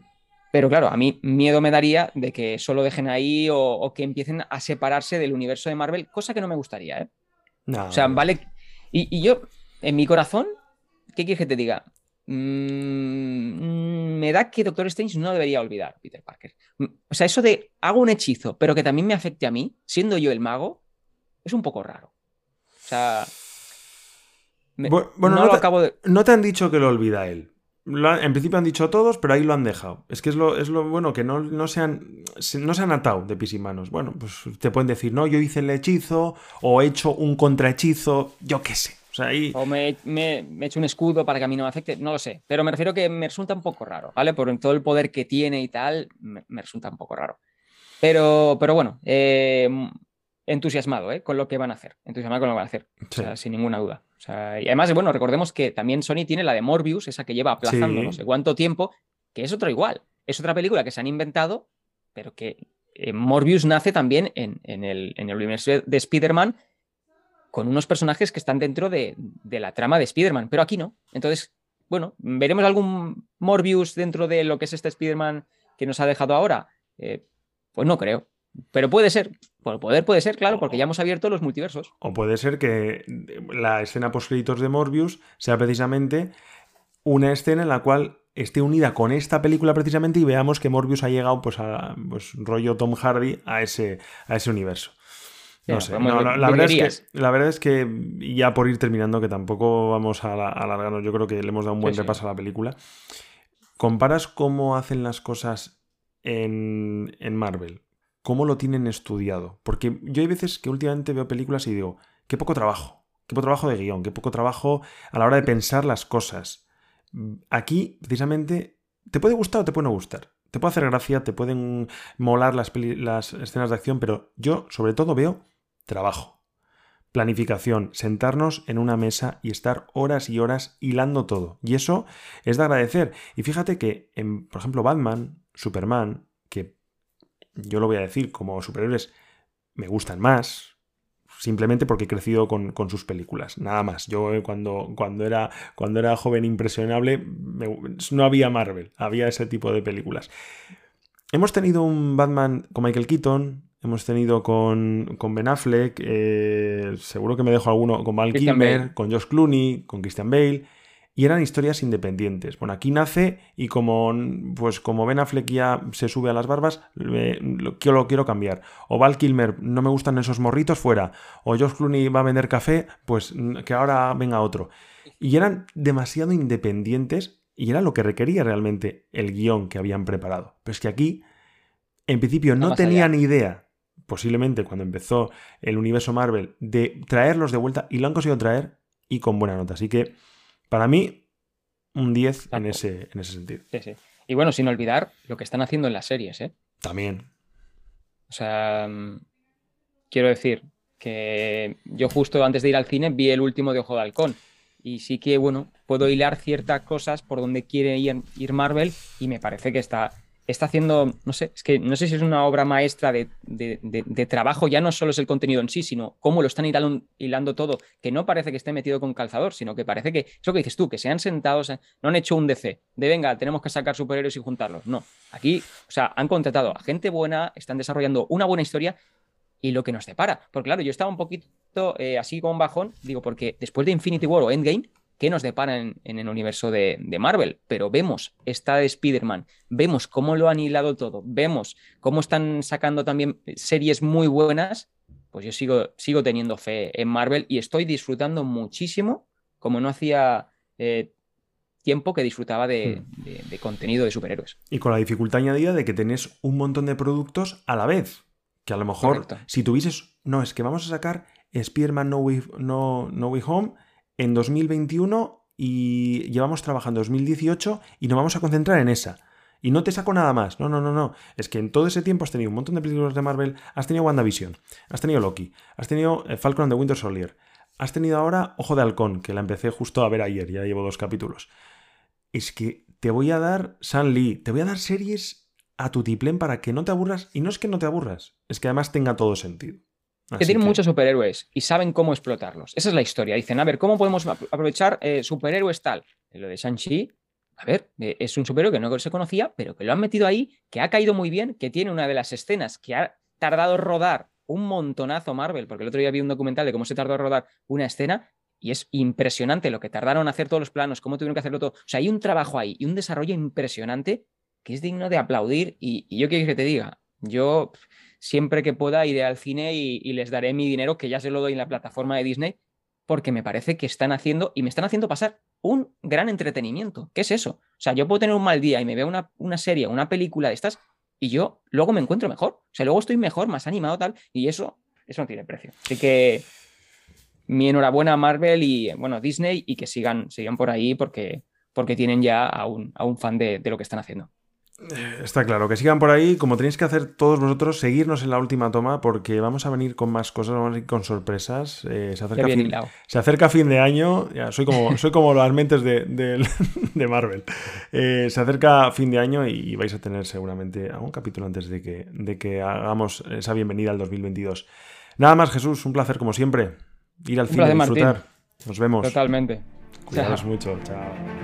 C: Pero claro, a mí miedo me daría de que solo dejen ahí o, o que empiecen a separarse del universo de Marvel, cosa que no me gustaría, ¿eh?
B: No,
C: O sea, vale. Y, y yo, en mi corazón, ¿qué quieres que te diga? Mm, me da que Doctor Strange no debería olvidar Peter Parker. Mm, O sea, eso de hago un hechizo, pero que también me afecte a mí, siendo yo el mago, es un poco raro. O sea. me-
B: bueno,
C: no,
B: no te-
C: acabo de.
B: No te han dicho que lo olvida él. En principio han dicho todos, pero ahí lo han dejado. Es que es lo, bueno, que no, no, se han, atado de pis y manos. Bueno, pues te pueden decir, no, yo hice el hechizo, o he hecho un contrahechizo, yo qué sé. O ahí...
C: O me, me- me he hecho un escudo para que a mí no me afecte, no lo sé. Pero me refiero que me resulta un poco raro, ¿vale? Por todo el poder que tiene y tal, me, me resulta un poco raro. Pero, pero bueno, eh, entusiasmado, ¿eh? Con lo que van a hacer. Entusiasmado con lo que van a hacer. O
B: Sí.
C: sea, sin ninguna duda. O sea, y además, bueno, recordemos que también Sony tiene la de Morbius, esa que lleva aplazando
B: Sí.
C: no sé cuánto tiempo, que es otro igual. Es otra película que se han inventado, pero que eh, Morbius nace también en, en el, en el universo de Spider-Man con unos personajes que están dentro de, de la trama de Spider-Man, pero aquí no. Entonces, bueno, ¿veremos algún Morbius dentro de lo que es este Spider-Man que nos ha dejado ahora? Eh, pues no creo. Pero puede ser. Por poder puede ser, claro, porque ya hemos abierto los multiversos.
B: O puede ser que la escena post-créditos de Morbius sea precisamente una escena en la cual esté unida con esta película precisamente y veamos que Morbius ha llegado pues a pues, rollo Tom Hardy a ese, a ese universo. No sé, no, la, la verdad es que, la verdad es que, ya por ir terminando, que tampoco vamos a la- a alargarnos, yo creo que le hemos dado un buen
C: Sí, sí.
B: repaso a la película. ¿Comparas cómo hacen las cosas en, en Marvel? ¿Cómo lo tienen estudiado? Porque yo hay veces que últimamente veo películas y digo, qué poco trabajo, qué poco trabajo de guion, qué poco trabajo a la hora de pensar las cosas. Aquí, precisamente, te puede gustar o te puede no gustar. Te puede hacer gracia, te pueden molar las, las escenas de acción, pero yo sobre todo veo trabajo. Planificación, sentarnos en una mesa y estar horas y horas hilando todo. Y eso es de agradecer. Y fíjate que, en, por ejemplo, Batman, Superman, que yo lo voy a decir, como superhéroes me gustan más, simplemente porque he crecido con, con sus películas, nada más. Yo eh, cuando, cuando, era, cuando era joven impresionable me- no había Marvel, había ese tipo de películas. Hemos tenido un Batman con Michael Keaton, hemos tenido con, con Ben Affleck, eh, seguro que me dejo alguno con Val
C: Christian
B: Kilmer,
C: Bale.
B: con Josh Clooney, con Christian Bale. Y eran historias independientes. Bueno, aquí nace y como, pues como Ben Affleck ya se sube a las barbas, me- lo, quiero, lo quiero cambiar. O Val Kilmer, no me gustan esos morritos, fuera. O Josh Clooney va a vender café, pues mm, que ahora venga otro. Y eran demasiado independientes y era lo que requería realmente el guion que habían preparado. Pero es que aquí, en principio, no
C: allá.
B: tenían idea, posiblemente cuando empezó el universo Marvel, de traerlos de vuelta y lo han conseguido traer y con buena nota. Así que, para mí, un 10 en ese, en ese sentido.
C: Sí, sí. Y bueno, sin olvidar lo que están haciendo en las series, ¿eh?
B: También.
C: O sea, mm, quiero decir que yo justo antes de ir al cine vi el último de Ojo de Halcón. Y sí que, bueno, puedo hilar ciertas cosas por donde quiere ir, ir Marvel y me parece que está, está haciendo, no sé, es que no sé si es una obra maestra de, de- trabajo, ya no solo es el contenido en sí, sino cómo lo están hilando, todo, que no parece que esté metido con calzador, sino que parece que, es lo que dices tú, que se han sentado, se- no han hecho un DC, de venga, tenemos que sacar superhéroes y juntarlos. No, aquí, o sea, han contratado a gente buena, están desarrollando una buena historia y lo que nos separa. Porque claro, yo estaba un poquito eh, así con bajón, digo, porque después de Infinity War o Endgame, ¿qué nos depara en, el universo de, de Marvel? Pero vemos esta de Spider-Man, vemos cómo lo han hilado todo, vemos cómo están sacando también series muy buenas, pues yo sigo, sigo teniendo fe en Marvel y estoy disfrutando muchísimo, como no hacía eh, tiempo que disfrutaba de, de- de contenido de superhéroes.
B: Y con la dificultad añadida de que tenés un montón de productos a la vez. Que a lo mejor,
C: Correcto.
B: si tuvieses. No, es que vamos a sacar Spider-Man no Way, no, No Way Home en 2021 y llevamos trabajando 2018 y nos vamos a concentrar en esa. Y no te saco nada más. No, no, no, no. Es que en todo ese tiempo has tenido un montón de películas de Marvel. Has tenido WandaVision. Has tenido Loki. Has tenido eh, Falcon and the Winter Soldier. Has tenido ahora Ojo de Halcón, que la empecé justo a ver ayer. Ya llevo dos capítulos. Es que te voy a dar San Lee. Te voy a dar series a tu tiplén para que no te aburras. Y no es que no te aburras. Es que además tenga todo sentido.
C: Que tienen
B: que-
C: muchos superhéroes y saben cómo explotarlos. Esa es la historia. Dicen, a ver, ¿cómo podemos ap- aprovechar eh, superhéroes tal? Lo de Shang-Chi, a ver, eh, es un superhéroe que no se conocía, pero que lo han metido ahí, que ha caído muy bien, que tiene una de las escenas que ha tardado rodar un montonazo Marvel, porque el otro día vi un documental de cómo se tardó a rodar una escena y es impresionante lo que tardaron en hacer todos los planos, cómo tuvieron que hacerlo todo. O sea, hay un trabajo ahí y un desarrollo impresionante que es digno de aplaudir y, y yo quiero que te diga, yo siempre que pueda iré al cine y, les daré mi dinero, que ya se lo doy en la plataforma de Disney, porque me parece que están haciendo y me están haciendo pasar un gran entretenimiento. ¿Qué es eso? O sea, yo puedo tener un mal día y me veo una, una serie, una película de estas y yo luego me encuentro mejor. O sea, luego estoy mejor, más animado, tal, y eso, eso no tiene precio. Así que mi enhorabuena a Marvel y, bueno, Disney y que sigan, sigan por ahí porque, porque tienen ya a un, a un fan de, de lo que están haciendo.
B: Está claro, que sigan por ahí, como tenéis que hacer todos vosotros, seguirnos en la última toma, porque vamos a venir con más cosas, vamos a ir con sorpresas. Eh, se, acerca fin,
C: hilado.
B: se acerca fin de año, ya, soy como, [LAUGHS] soy como las mentes de, de- [LAUGHS] de Marvel. Eh, se acerca fin de año y vais a tener seguramente algún capítulo antes de que, de que hagamos esa bienvenida al 2022. Nada más, Jesús, un placer como siempre. Ir al
C: Un
B: cine,
C: placer, Martín.
B: disfrutar. Nos vemos.
C: Totalmente.
B: Cuidaos
C: Chao.
B: mucho. Chao.